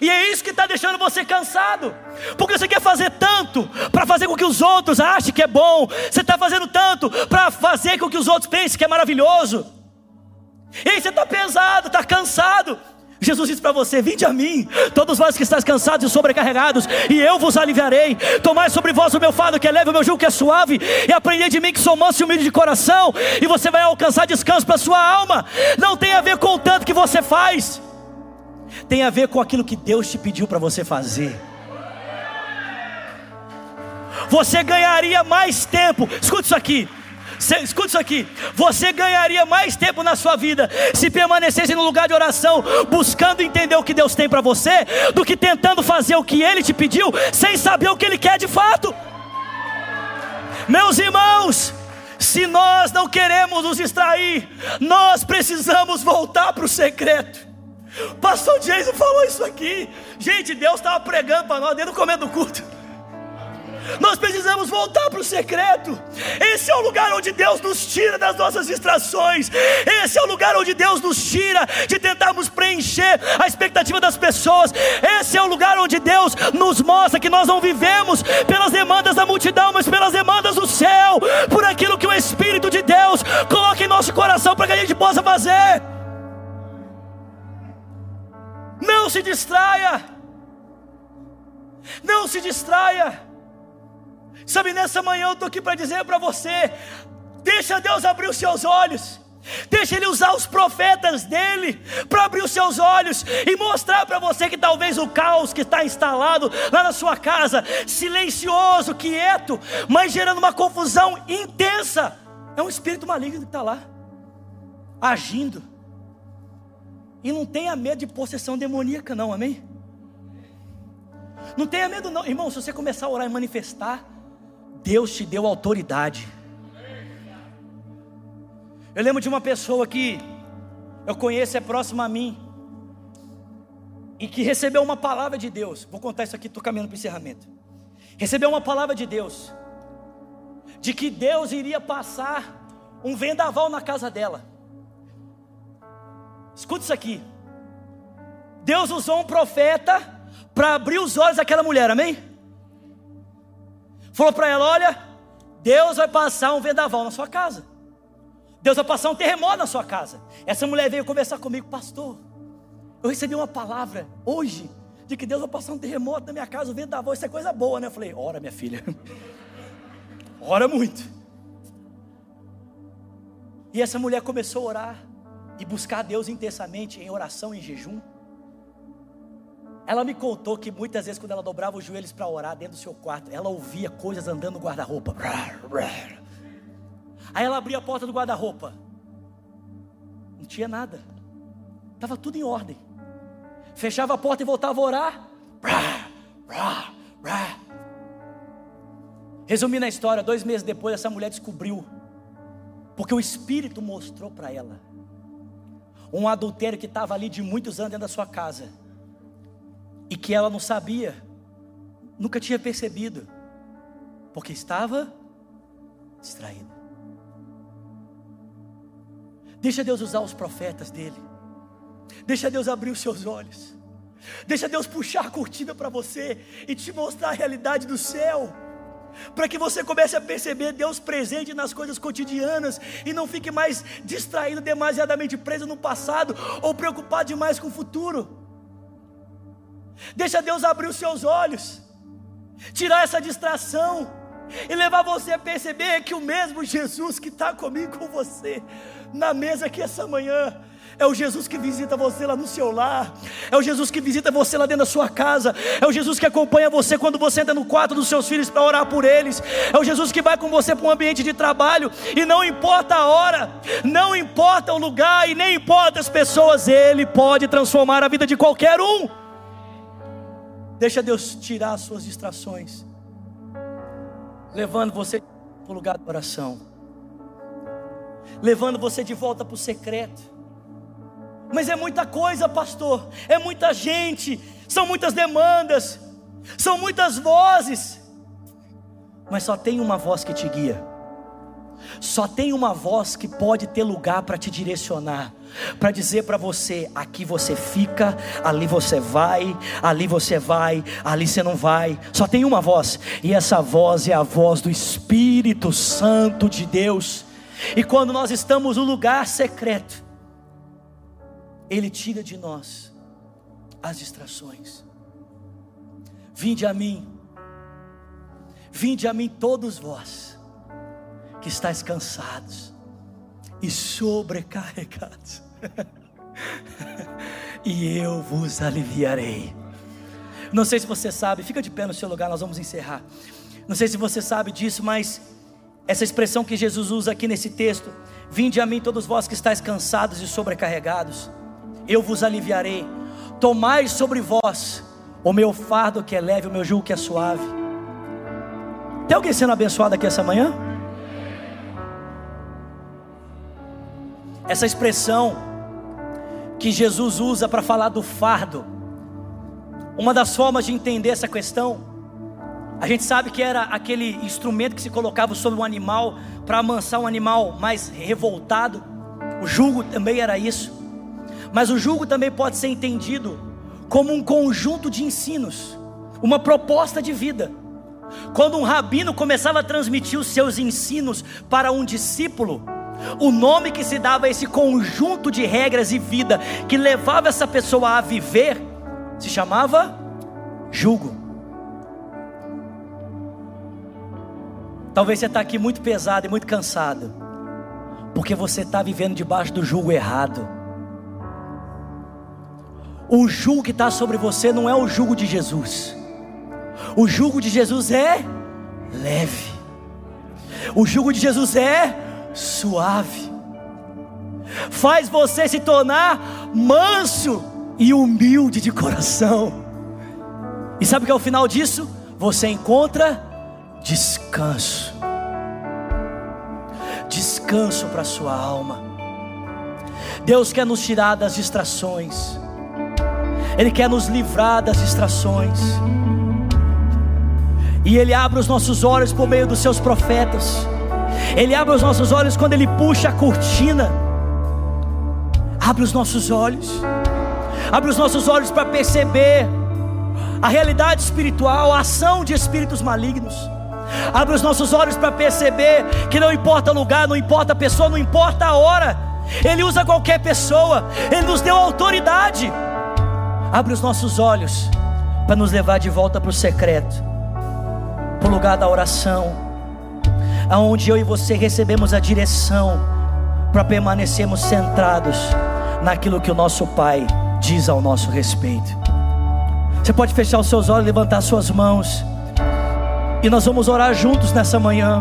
E é isso que está deixando você cansado, porque você quer fazer tanto para fazer com que os outros achem que é bom, você está fazendo tanto para fazer com que os outros pensem que é maravilhoso, e aí você está pesado, está cansado. Jesus disse para você: Vinde a mim, todos vós que estáis cansados e sobrecarregados, e eu vos aliviarei. Tomai sobre vós o meu fardo que é leve, o meu jugo que é suave, e aprendei de mim que sou manso e humilde de coração, e você vai alcançar descanso para a sua alma. Não tem a ver com o tanto que você faz tem a ver com aquilo que Deus te pediu para você fazer. Você ganharia mais tempo, escuta isso aqui. Escuta isso aqui. Você ganharia mais tempo na sua vida se permanecesse no lugar de oração, buscando entender o que Deus tem para você, do que tentando fazer o que Ele te pediu, sem saber o que Ele quer de fato. Meus irmãos, se nós não queremos nos distrair, nós precisamos voltar para o secreto. Pastor Jason falou isso aqui. Gente, Deus estava pregando para nós dentro do começo do culto. Nós precisamos voltar para o secreto. Esse é o lugar onde Deus nos tira das nossas distrações. Esse é o lugar onde Deus nos tira de tentarmos preencher a expectativa das pessoas. Esse é o lugar onde Deus nos mostra que nós não vivemos pelas demandas da multidão, mas pelas demandas do céu, por aquilo que o Espírito de Deus coloca em nosso coração para que a gente possa fazer. Não se distraia. Não se distraia. Sabe, nessa manhã eu estou aqui para dizer para você: deixa Deus abrir os seus olhos. Deixa Ele usar os profetas dele para abrir os seus olhos e mostrar para você que talvez o caos que está instalado lá na sua casa, silencioso, quieto, mas gerando uma confusão intensa, é um espírito maligno que está lá. agindo. E não tenha medo de possessão demoníaca, não, amém? Não tenha medo, não, irmão. Se você começar a orar e manifestar, Deus te deu autoridade. Eu lembro de uma pessoa que eu conheço, é próxima a mim, e que recebeu uma palavra de Deus. Vou contar isso aqui, estou caminhando para o encerramento. Recebeu uma palavra de Deus, de que Deus iria passar um vendaval na casa dela. Escuta isso aqui. Deus usou um profeta para abrir os olhos daquela mulher, amém? Falou para ela: Olha, Deus vai passar um vendaval na sua casa. Deus vai passar um terremoto na sua casa. Essa mulher veio conversar comigo, pastor. Eu recebi uma palavra hoje de que Deus vai passar um terremoto na minha casa, um vendaval, isso é coisa boa, né? Eu falei, ora minha filha, ora muito. E essa mulher começou a orar e buscar Deus intensamente em oração, em jejum. Ela me contou que muitas vezes, quando ela dobrava os joelhos para orar dentro do seu quarto, ela ouvia coisas andando no guarda-roupa. Aí ela abria a porta do guarda-roupa. Não tinha nada. Estava tudo em ordem. Fechava a porta e voltava a orar. Resumindo a história, dois meses depois, essa mulher descobriu. Porque o Espírito mostrou para ela. Um adultério que estava ali de muitos anos dentro da sua casa. E que ela não sabia. Nunca tinha percebido. Porque estava distraída. Deixa Deus usar os profetas dele. Deixa Deus abrir os seus olhos. Deixa Deus puxar a cortina para você e te mostrar a realidade do céu. Para que você comece a perceber Deus presente nas coisas cotidianas e não fique mais distraído, demasiadamente preso no passado ou preocupado demais com o futuro. Deixa Deus abrir os seus olhos, tirar essa distração e levar você a perceber que o mesmo Jesus que está comigo com você na mesa aqui essa manhã. É o Jesus que visita você lá no seu lar. É o Jesus que visita você lá dentro da sua casa. É o Jesus que acompanha você quando você entra no quarto dos seus filhos para orar por eles. É o Jesus que vai com você para um ambiente de trabalho. E não importa a hora, não importa o lugar e nem importa as pessoas, Ele pode transformar a vida de qualquer um. Deixa Deus tirar as suas distrações, levando você para o lugar de oração levando você de volta para o secreto. Mas é muita coisa, pastor, é muita gente, são muitas demandas, são muitas vozes, mas só tem uma voz que te guia, só tem uma voz que pode ter lugar para te direcionar, para dizer para você: aqui você fica, ali você vai, ali você vai, ali você não vai. Só tem uma voz, e essa voz é a voz do Espírito Santo de Deus. E quando nós estamos no lugar secreto, Ele tira de nós as distrações. Vinde a mim, vinde a mim todos vós, que estáis cansados e sobrecarregados, e eu vos aliviarei. Não sei se você sabe, fica de pé no seu lugar, nós vamos encerrar. Não sei se você sabe disso, mas essa expressão que Jesus usa aqui nesse texto: Vinde a mim, todos vós que estáis cansados e sobrecarregados, eu vos aliviarei. Tomai sobre vós o meu fardo que é leve, o meu jugo que é suave. Tem alguém sendo abençoado aqui essa manhã? Essa expressão que Jesus usa para falar do fardo, uma das formas de entender essa questão a gente sabe que era aquele instrumento que se colocava sobre um animal para amansar um animal mais revoltado. O jugo também era isso. Mas o jugo também pode ser entendido como um conjunto de ensinos, uma proposta de vida. Quando um rabino começava a transmitir os seus ensinos para um discípulo, o nome que se dava a esse conjunto de regras e vida que levava essa pessoa a viver se chamava jugo. Talvez você está aqui muito pesado e muito cansado, porque você está vivendo debaixo do jugo errado. O jugo que está sobre você não é o jugo de Jesus. O jugo de Jesus é leve. O jugo de Jesus é suave. faz você se tornar manso e humilde de coração. E sabe o que é o final disso? Você encontra descanso. Descanso para sua alma. Deus quer nos tirar das distrações. Ele quer nos livrar das distrações. E Ele abre os nossos olhos por meio dos seus profetas. Ele abre os nossos olhos quando Ele puxa a cortina. Abre os nossos olhos. Abre os nossos olhos para perceber a realidade espiritual, a ação de espíritos malignos. Abre os nossos olhos para perceber que não importa o lugar, não importa a pessoa, não importa a hora. Ele usa qualquer pessoa. Ele nos deu autoridade. Abre os nossos olhos para nos levar de volta para o secreto, para o lugar da oração, aonde eu e você recebemos a direção para permanecermos centrados naquilo que o nosso Pai diz ao nosso respeito. Você pode fechar os seus olhos, levantar suas mãos, e nós vamos orar juntos nessa manhã.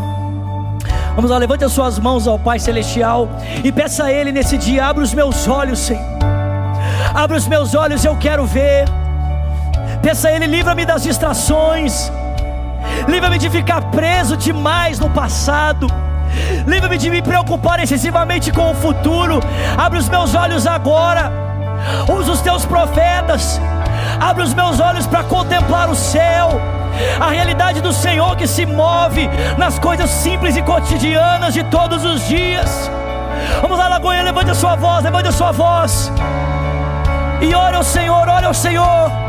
Vamos lá, levante as suas mãos ao Pai Celestial e peça a Ele nesse dia: abre os meus olhos, Senhor. Abre os meus olhos, eu quero ver. Peça a Ele, livra-me das distrações. Livra-me de ficar preso demais no passado. Livra-me de me preocupar excessivamente com o futuro. Abre os meus olhos agora usa os teus profetas, abre os meus olhos para contemplar o céu, a realidade do Senhor que se move nas coisas simples e cotidianas de todos os dias. Vamos lá, Lagoinha, levante a sua voz, levante a sua voz. E ore ao Senhor, ore ao Senhor.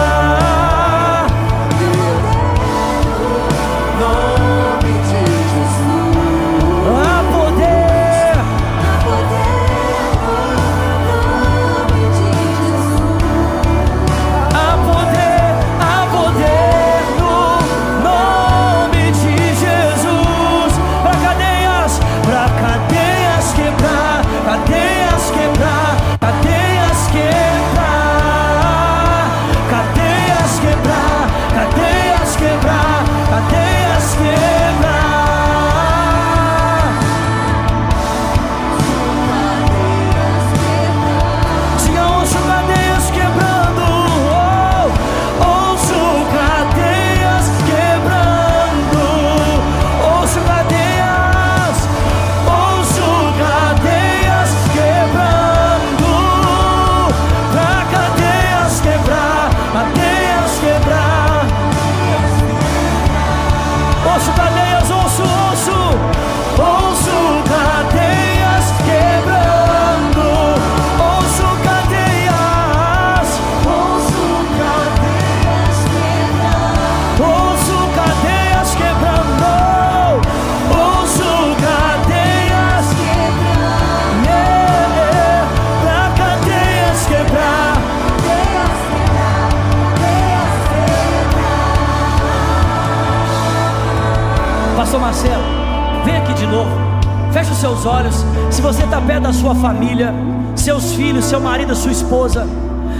esposa,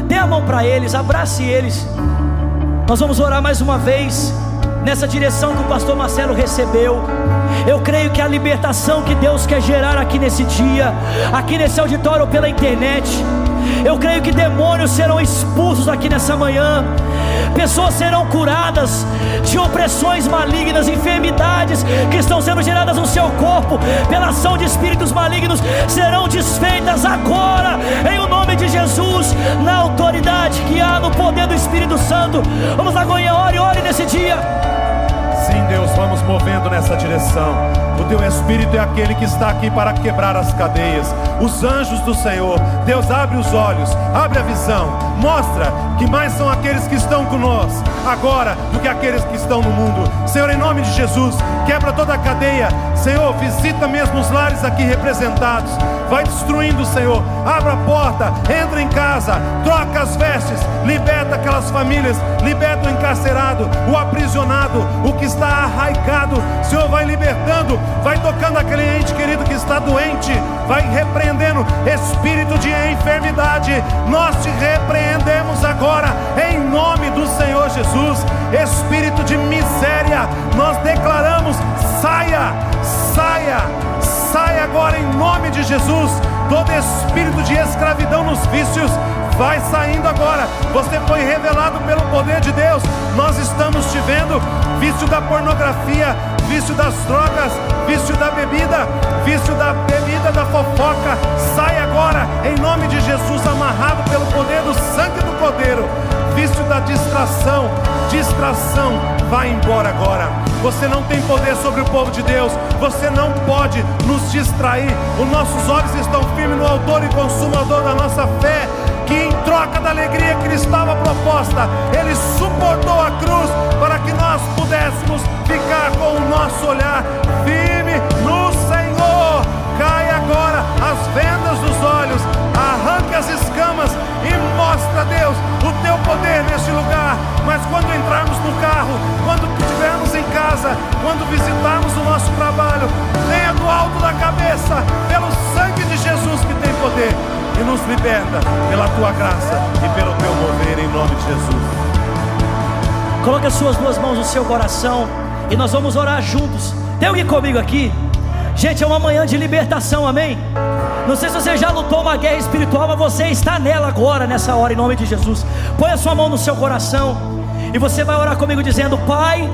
dê a mão para eles, abrace eles. Nós vamos orar mais uma vez nessa direção que o pastor Marcelo recebeu. Eu creio que a libertação que Deus quer gerar aqui nesse dia, aqui nesse auditório ou pela internet, eu creio que demônios serão expulsos aqui nessa manhã pessoas serão curadas de opressões malignas, enfermidades que estão sendo geradas no seu corpo pela ação de espíritos malignos serão desfeitas agora, em o nome de Jesus, na autoridade que há no poder do Espírito Santo. Vamos Goiânia, ore, ore nesse dia. Sim, Deus, vamos movendo nessa direção. O teu Espírito é aquele que está aqui para quebrar as cadeias. Os anjos do Senhor, Deus abre os olhos, abre a visão, mostra que mais são aqueles que estão conosco agora do que aqueles que estão no mundo. Senhor, em nome de Jesus, quebra toda a cadeia. Senhor, visita mesmo os lares aqui representados. Vai destruindo, Senhor. Abra a porta, entra em casa, troca as vestes, liberta aquelas famílias, liberta o encarcerado, o aprisionado, o que está arraigado. Senhor, vai libertando, vai tocando aquele ente querido que está doente, vai repreendendo espírito de enfermidade. Nós te repreendemos agora em nome do Senhor Jesus. Espírito de miséria, nós declaramos: saia, saia, saia agora em nome de Jesus. Todo espírito de escravidão nos vícios vai saindo agora. Você foi revelado pelo poder de Deus. Nós estamos te vendo. Vício da pornografia, vício das drogas, vício da bebida, vício da bebida da fofoca. Sai agora, em nome de Jesus, amarrado pelo poder do sangue do Cordeiro. Vício da distração, distração, vai embora agora. Você não tem poder sobre o povo de Deus, você não pode nos distrair. Os nossos olhos estão firmes no Autor e Consumador da nossa fé que em troca da alegria que lhe estava proposta, ele suportou a cruz para que nós pudéssemos ficar com o nosso olhar firme no Senhor. Cai agora as vendas dos olhos, arranque as escamas e mostra, Deus, o teu poder neste lugar. Mas quando entrarmos no carro, quando estivermos em casa, quando visitarmos o nosso trabalho, venha do alto da cabeça, pelo sangue de Jesus que tem poder e nos liberta pela tua graça e pelo teu mover em nome de Jesus. Coloque as suas duas mãos no seu coração e nós vamos orar juntos. Tem alguém comigo aqui? Gente, é uma manhã de libertação, amém? Não sei se você já lutou uma guerra espiritual, mas você está nela agora, nessa hora, em nome de Jesus. Põe a sua mão no seu coração e você vai orar comigo dizendo: Pai,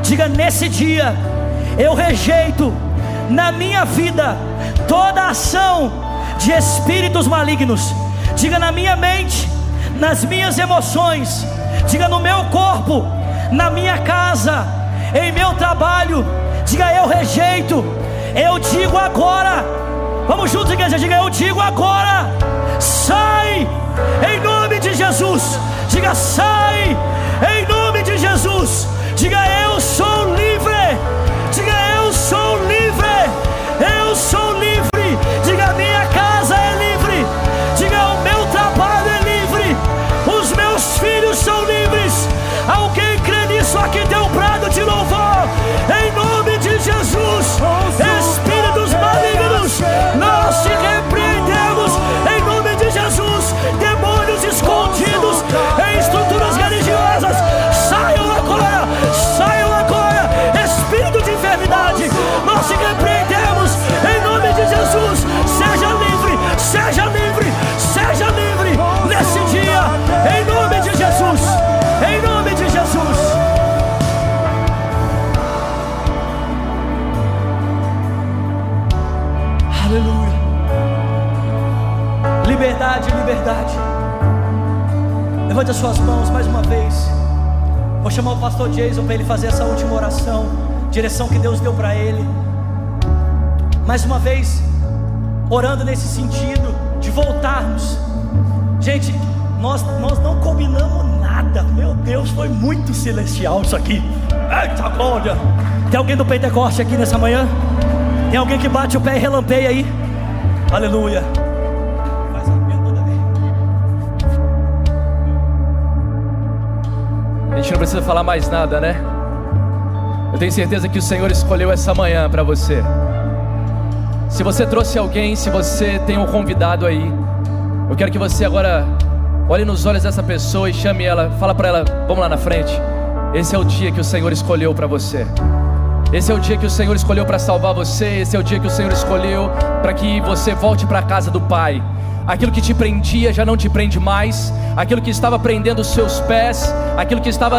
diga nesse dia, eu rejeito na minha vida toda ação de espíritos malignos. Diga na minha mente, nas minhas emoções, diga no meu corpo, na minha casa, em meu trabalho. Diga eu rejeito, eu digo agora. Vamos juntos, igreja. Diga eu digo agora. Sai em nome de Jesus. Diga sai em nome de Jesus. Diga eu sou livre. Diga eu sou livre. Eu sou livre. Levante as suas mãos mais uma vez. Vou chamar o pastor Jason para ele fazer essa última oração. Direção que Deus deu para ele. Mais uma vez, orando nesse sentido de voltarmos. Gente, nós, nós não combinamos nada. Meu Deus, foi muito celestial isso aqui. Eita glória! Tem alguém do Pentecoste aqui nessa manhã? Tem alguém que bate o pé e relampeia aí? Aleluia. A gente não precisa falar mais nada, né? Eu tenho certeza que o Senhor escolheu essa manhã para você. Se você trouxe alguém, se você tem um convidado aí, eu quero que você agora olhe nos olhos dessa pessoa e chame ela, fala para ela, vamos lá na frente. Esse é o dia que o Senhor escolheu para você. Esse é o dia que o Senhor escolheu para salvar você. Esse é o dia que o Senhor escolheu para que você volte para a casa do Pai. Aquilo que te prendia já não te prende mais, aquilo que estava prendendo os seus pés, aquilo que estava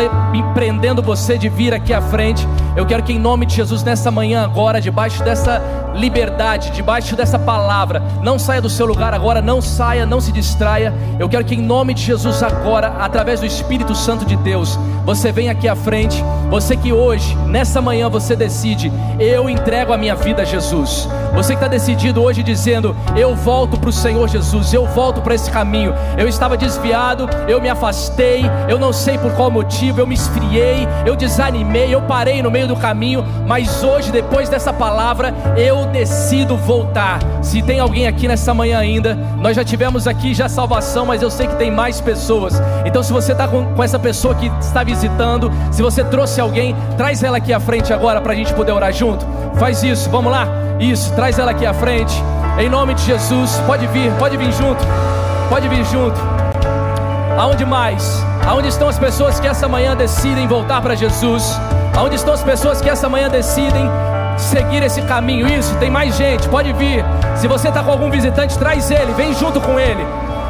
prendendo você de vir aqui à frente. Eu quero que, em nome de Jesus, nessa manhã, agora, debaixo dessa liberdade, debaixo dessa palavra, não saia do seu lugar agora, não saia, não se distraia. Eu quero que, em nome de Jesus, agora, através do Espírito Santo de Deus, você venha aqui à frente. Você que hoje, nessa manhã, você decide, eu entrego a minha vida a Jesus. Você que está decidido hoje dizendo, eu volto para o Senhor Jesus, eu volto para esse caminho. Eu estava desviado, eu me afastei, eu não sei por qual motivo, eu me esfriei, eu desanimei, eu parei no meio do caminho, mas hoje, depois dessa palavra, eu decido voltar. Se tem alguém aqui nessa manhã ainda, nós já tivemos aqui já salvação, mas eu sei que tem mais pessoas. Então, se você está com, com essa pessoa que está visitando, se você trouxe alguém, traz ela aqui à frente agora para a gente poder orar junto. Faz isso, vamos lá. Isso, traz ela aqui à frente. Em nome de Jesus, pode vir, pode vir junto. Pode vir junto. Aonde mais? Aonde estão as pessoas que essa manhã decidem voltar para Jesus? Aonde estão as pessoas que essa manhã decidem seguir esse caminho? Isso, tem mais gente, pode vir. Se você está com algum visitante, traz ele, vem junto com ele.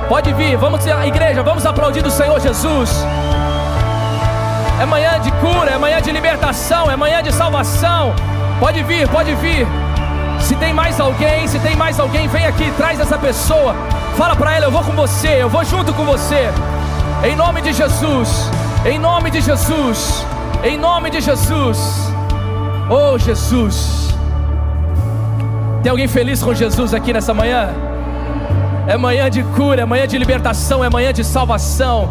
Pode vir, vamos, igreja, vamos aplaudir o Senhor Jesus. É manhã de cura, é manhã de libertação, é manhã de salvação. Pode vir, pode vir. Se tem mais alguém, se tem mais alguém, vem aqui, traz essa pessoa. Fala para ela, eu vou com você, eu vou junto com você. Em nome de Jesus. Em nome de Jesus. Em nome de Jesus. Oh, Jesus. Tem alguém feliz com Jesus aqui nessa manhã? É manhã de cura, é manhã de libertação, é manhã de salvação.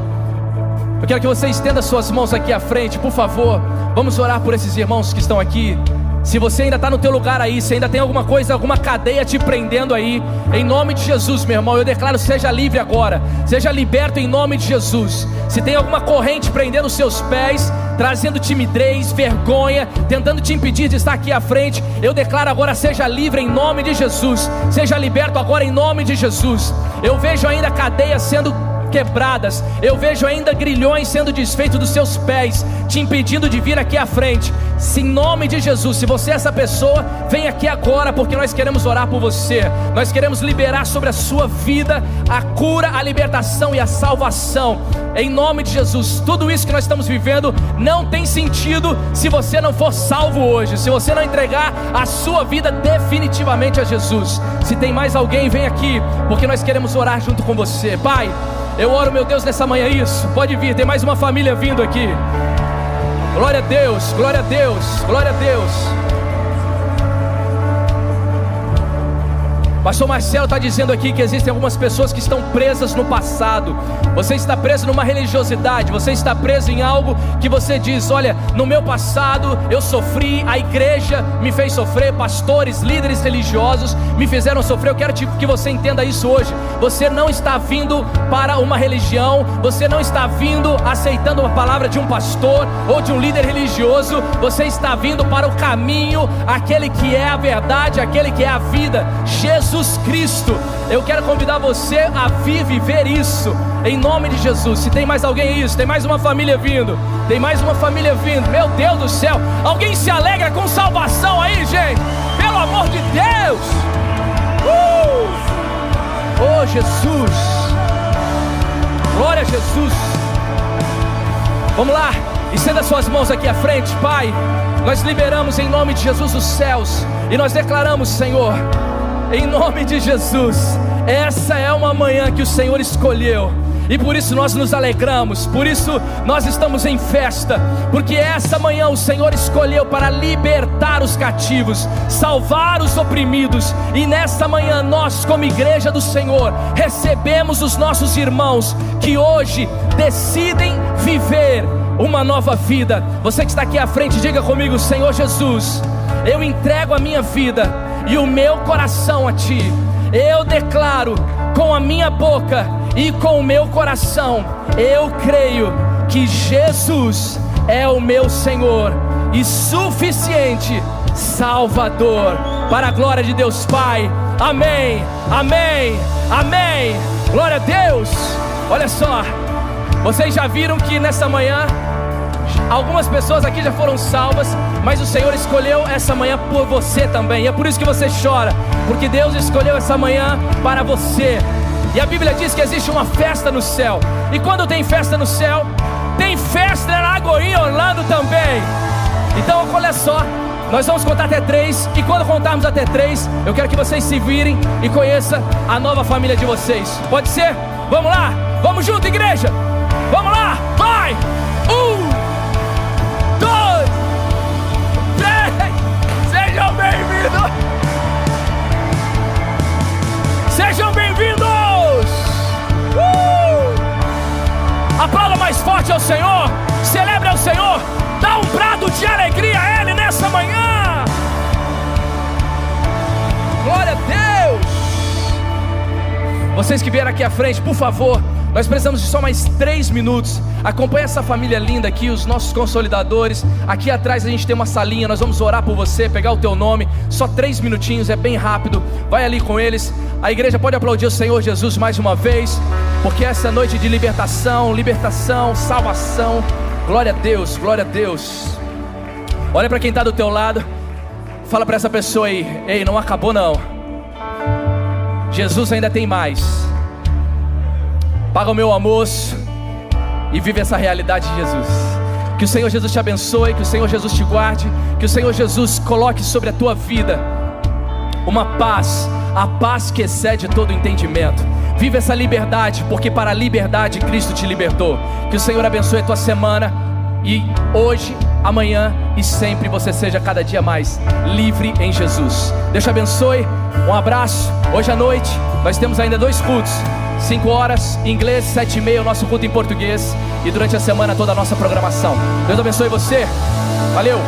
Eu quero que você estenda suas mãos aqui à frente, por favor. Vamos orar por esses irmãos que estão aqui. Se você ainda está no teu lugar aí, se ainda tem alguma coisa, alguma cadeia te prendendo aí, em nome de Jesus, meu irmão, eu declaro: seja livre agora, seja liberto em nome de Jesus. Se tem alguma corrente prendendo os seus pés, trazendo timidez, vergonha, tentando te impedir de estar aqui à frente, eu declaro agora: seja livre em nome de Jesus, seja liberto agora em nome de Jesus. Eu vejo ainda cadeias sendo quebradas. Eu vejo ainda grilhões sendo desfeitos dos seus pés, te impedindo de vir aqui à frente. Se em nome de Jesus, se você é essa pessoa, vem aqui agora, porque nós queremos orar por você. Nós queremos liberar sobre a sua vida a cura, a libertação e a salvação. Em nome de Jesus, tudo isso que nós estamos vivendo não tem sentido se você não for salvo hoje, se você não entregar a sua vida definitivamente a Jesus. Se tem mais alguém, vem aqui, porque nós queremos orar junto com você. Pai, eu oro, meu Deus, nessa manhã isso. Pode vir, tem mais uma família vindo aqui. Glória a Deus, glória a Deus, glória a Deus. Pastor Marcelo está dizendo aqui que existem algumas pessoas que estão presas no passado. Você está preso numa religiosidade, você está preso em algo que você diz: olha, no meu passado eu sofri, a igreja me fez sofrer, pastores, líderes religiosos me fizeram sofrer. Eu quero que você entenda isso hoje. Você não está vindo para uma religião, você não está vindo aceitando a palavra de um pastor ou de um líder religioso, você está vindo para o caminho, aquele que é a verdade, aquele que é a vida. Jesus Jesus Cristo. Eu quero convidar você a viver isso, em nome de Jesus. Se tem mais alguém isso, tem mais uma família vindo, tem mais uma família vindo. Meu Deus do céu, alguém se alegra com salvação aí, gente? Pelo amor de Deus! Uh! Oh Jesus! Glória a Jesus! Vamos lá, estenda suas mãos aqui à frente, Pai. Nós liberamos em nome de Jesus os céus e nós declaramos, Senhor, em nome de Jesus. Essa é uma manhã que o Senhor escolheu. E por isso nós nos alegramos, por isso nós estamos em festa, porque essa manhã o Senhor escolheu para libertar os cativos, salvar os oprimidos, e nessa manhã nós, como igreja do Senhor, recebemos os nossos irmãos que hoje decidem viver uma nova vida. Você que está aqui à frente, diga comigo: Senhor Jesus, eu entrego a minha vida e o meu coração a Ti. Eu declaro com a minha boca e com o meu coração, eu creio que Jesus é o meu Senhor e suficiente Salvador, para a glória de Deus Pai. Amém, amém, amém. Glória a Deus. Olha só, vocês já viram que nessa manhã Algumas pessoas aqui já foram salvas, mas o Senhor escolheu essa manhã por você também. E é por isso que você chora, porque Deus escolheu essa manhã para você. E a Bíblia diz que existe uma festa no céu. E quando tem festa no céu, tem festa na Lagoinha Orlando também. Então, olha só, nós vamos contar até três. E quando contarmos até três, eu quero que vocês se virem e conheçam a nova família de vocês. Pode ser? Vamos lá? Vamos junto, igreja? Vamos lá? Vai! Um, Sejam bem-vindos! Uh! Aplauda mais forte ao Senhor. Celebre ao Senhor. Dá um brado de alegria a Ele nessa manhã. Glória a Deus. Vocês que vieram aqui à frente, por favor, nós precisamos de só mais três minutos. Acompanhe essa família linda aqui, os nossos consolidadores. Aqui atrás a gente tem uma salinha, nós vamos orar por você, pegar o teu nome. Só três minutinhos, é bem rápido. Vai ali com eles. A igreja pode aplaudir o Senhor Jesus mais uma vez, porque essa é noite de libertação, libertação, salvação. Glória a Deus, glória a Deus. Olha para quem está do teu lado. Fala para essa pessoa aí, ei, não acabou não. Jesus ainda tem mais. Paga o meu almoço e vive essa realidade de Jesus. Que o Senhor Jesus te abençoe, que o Senhor Jesus te guarde, que o Senhor Jesus coloque sobre a tua vida uma paz, a paz que excede todo entendimento. Vive essa liberdade, porque para a liberdade Cristo te libertou. Que o Senhor abençoe a tua semana e hoje, amanhã e sempre você seja cada dia mais livre em Jesus. Deus te abençoe. Um abraço. Hoje à noite nós temos ainda dois cultos. 5 horas em inglês, 7 e meia o nosso culto em português e durante a semana toda a nossa programação. Deus abençoe você. Valeu.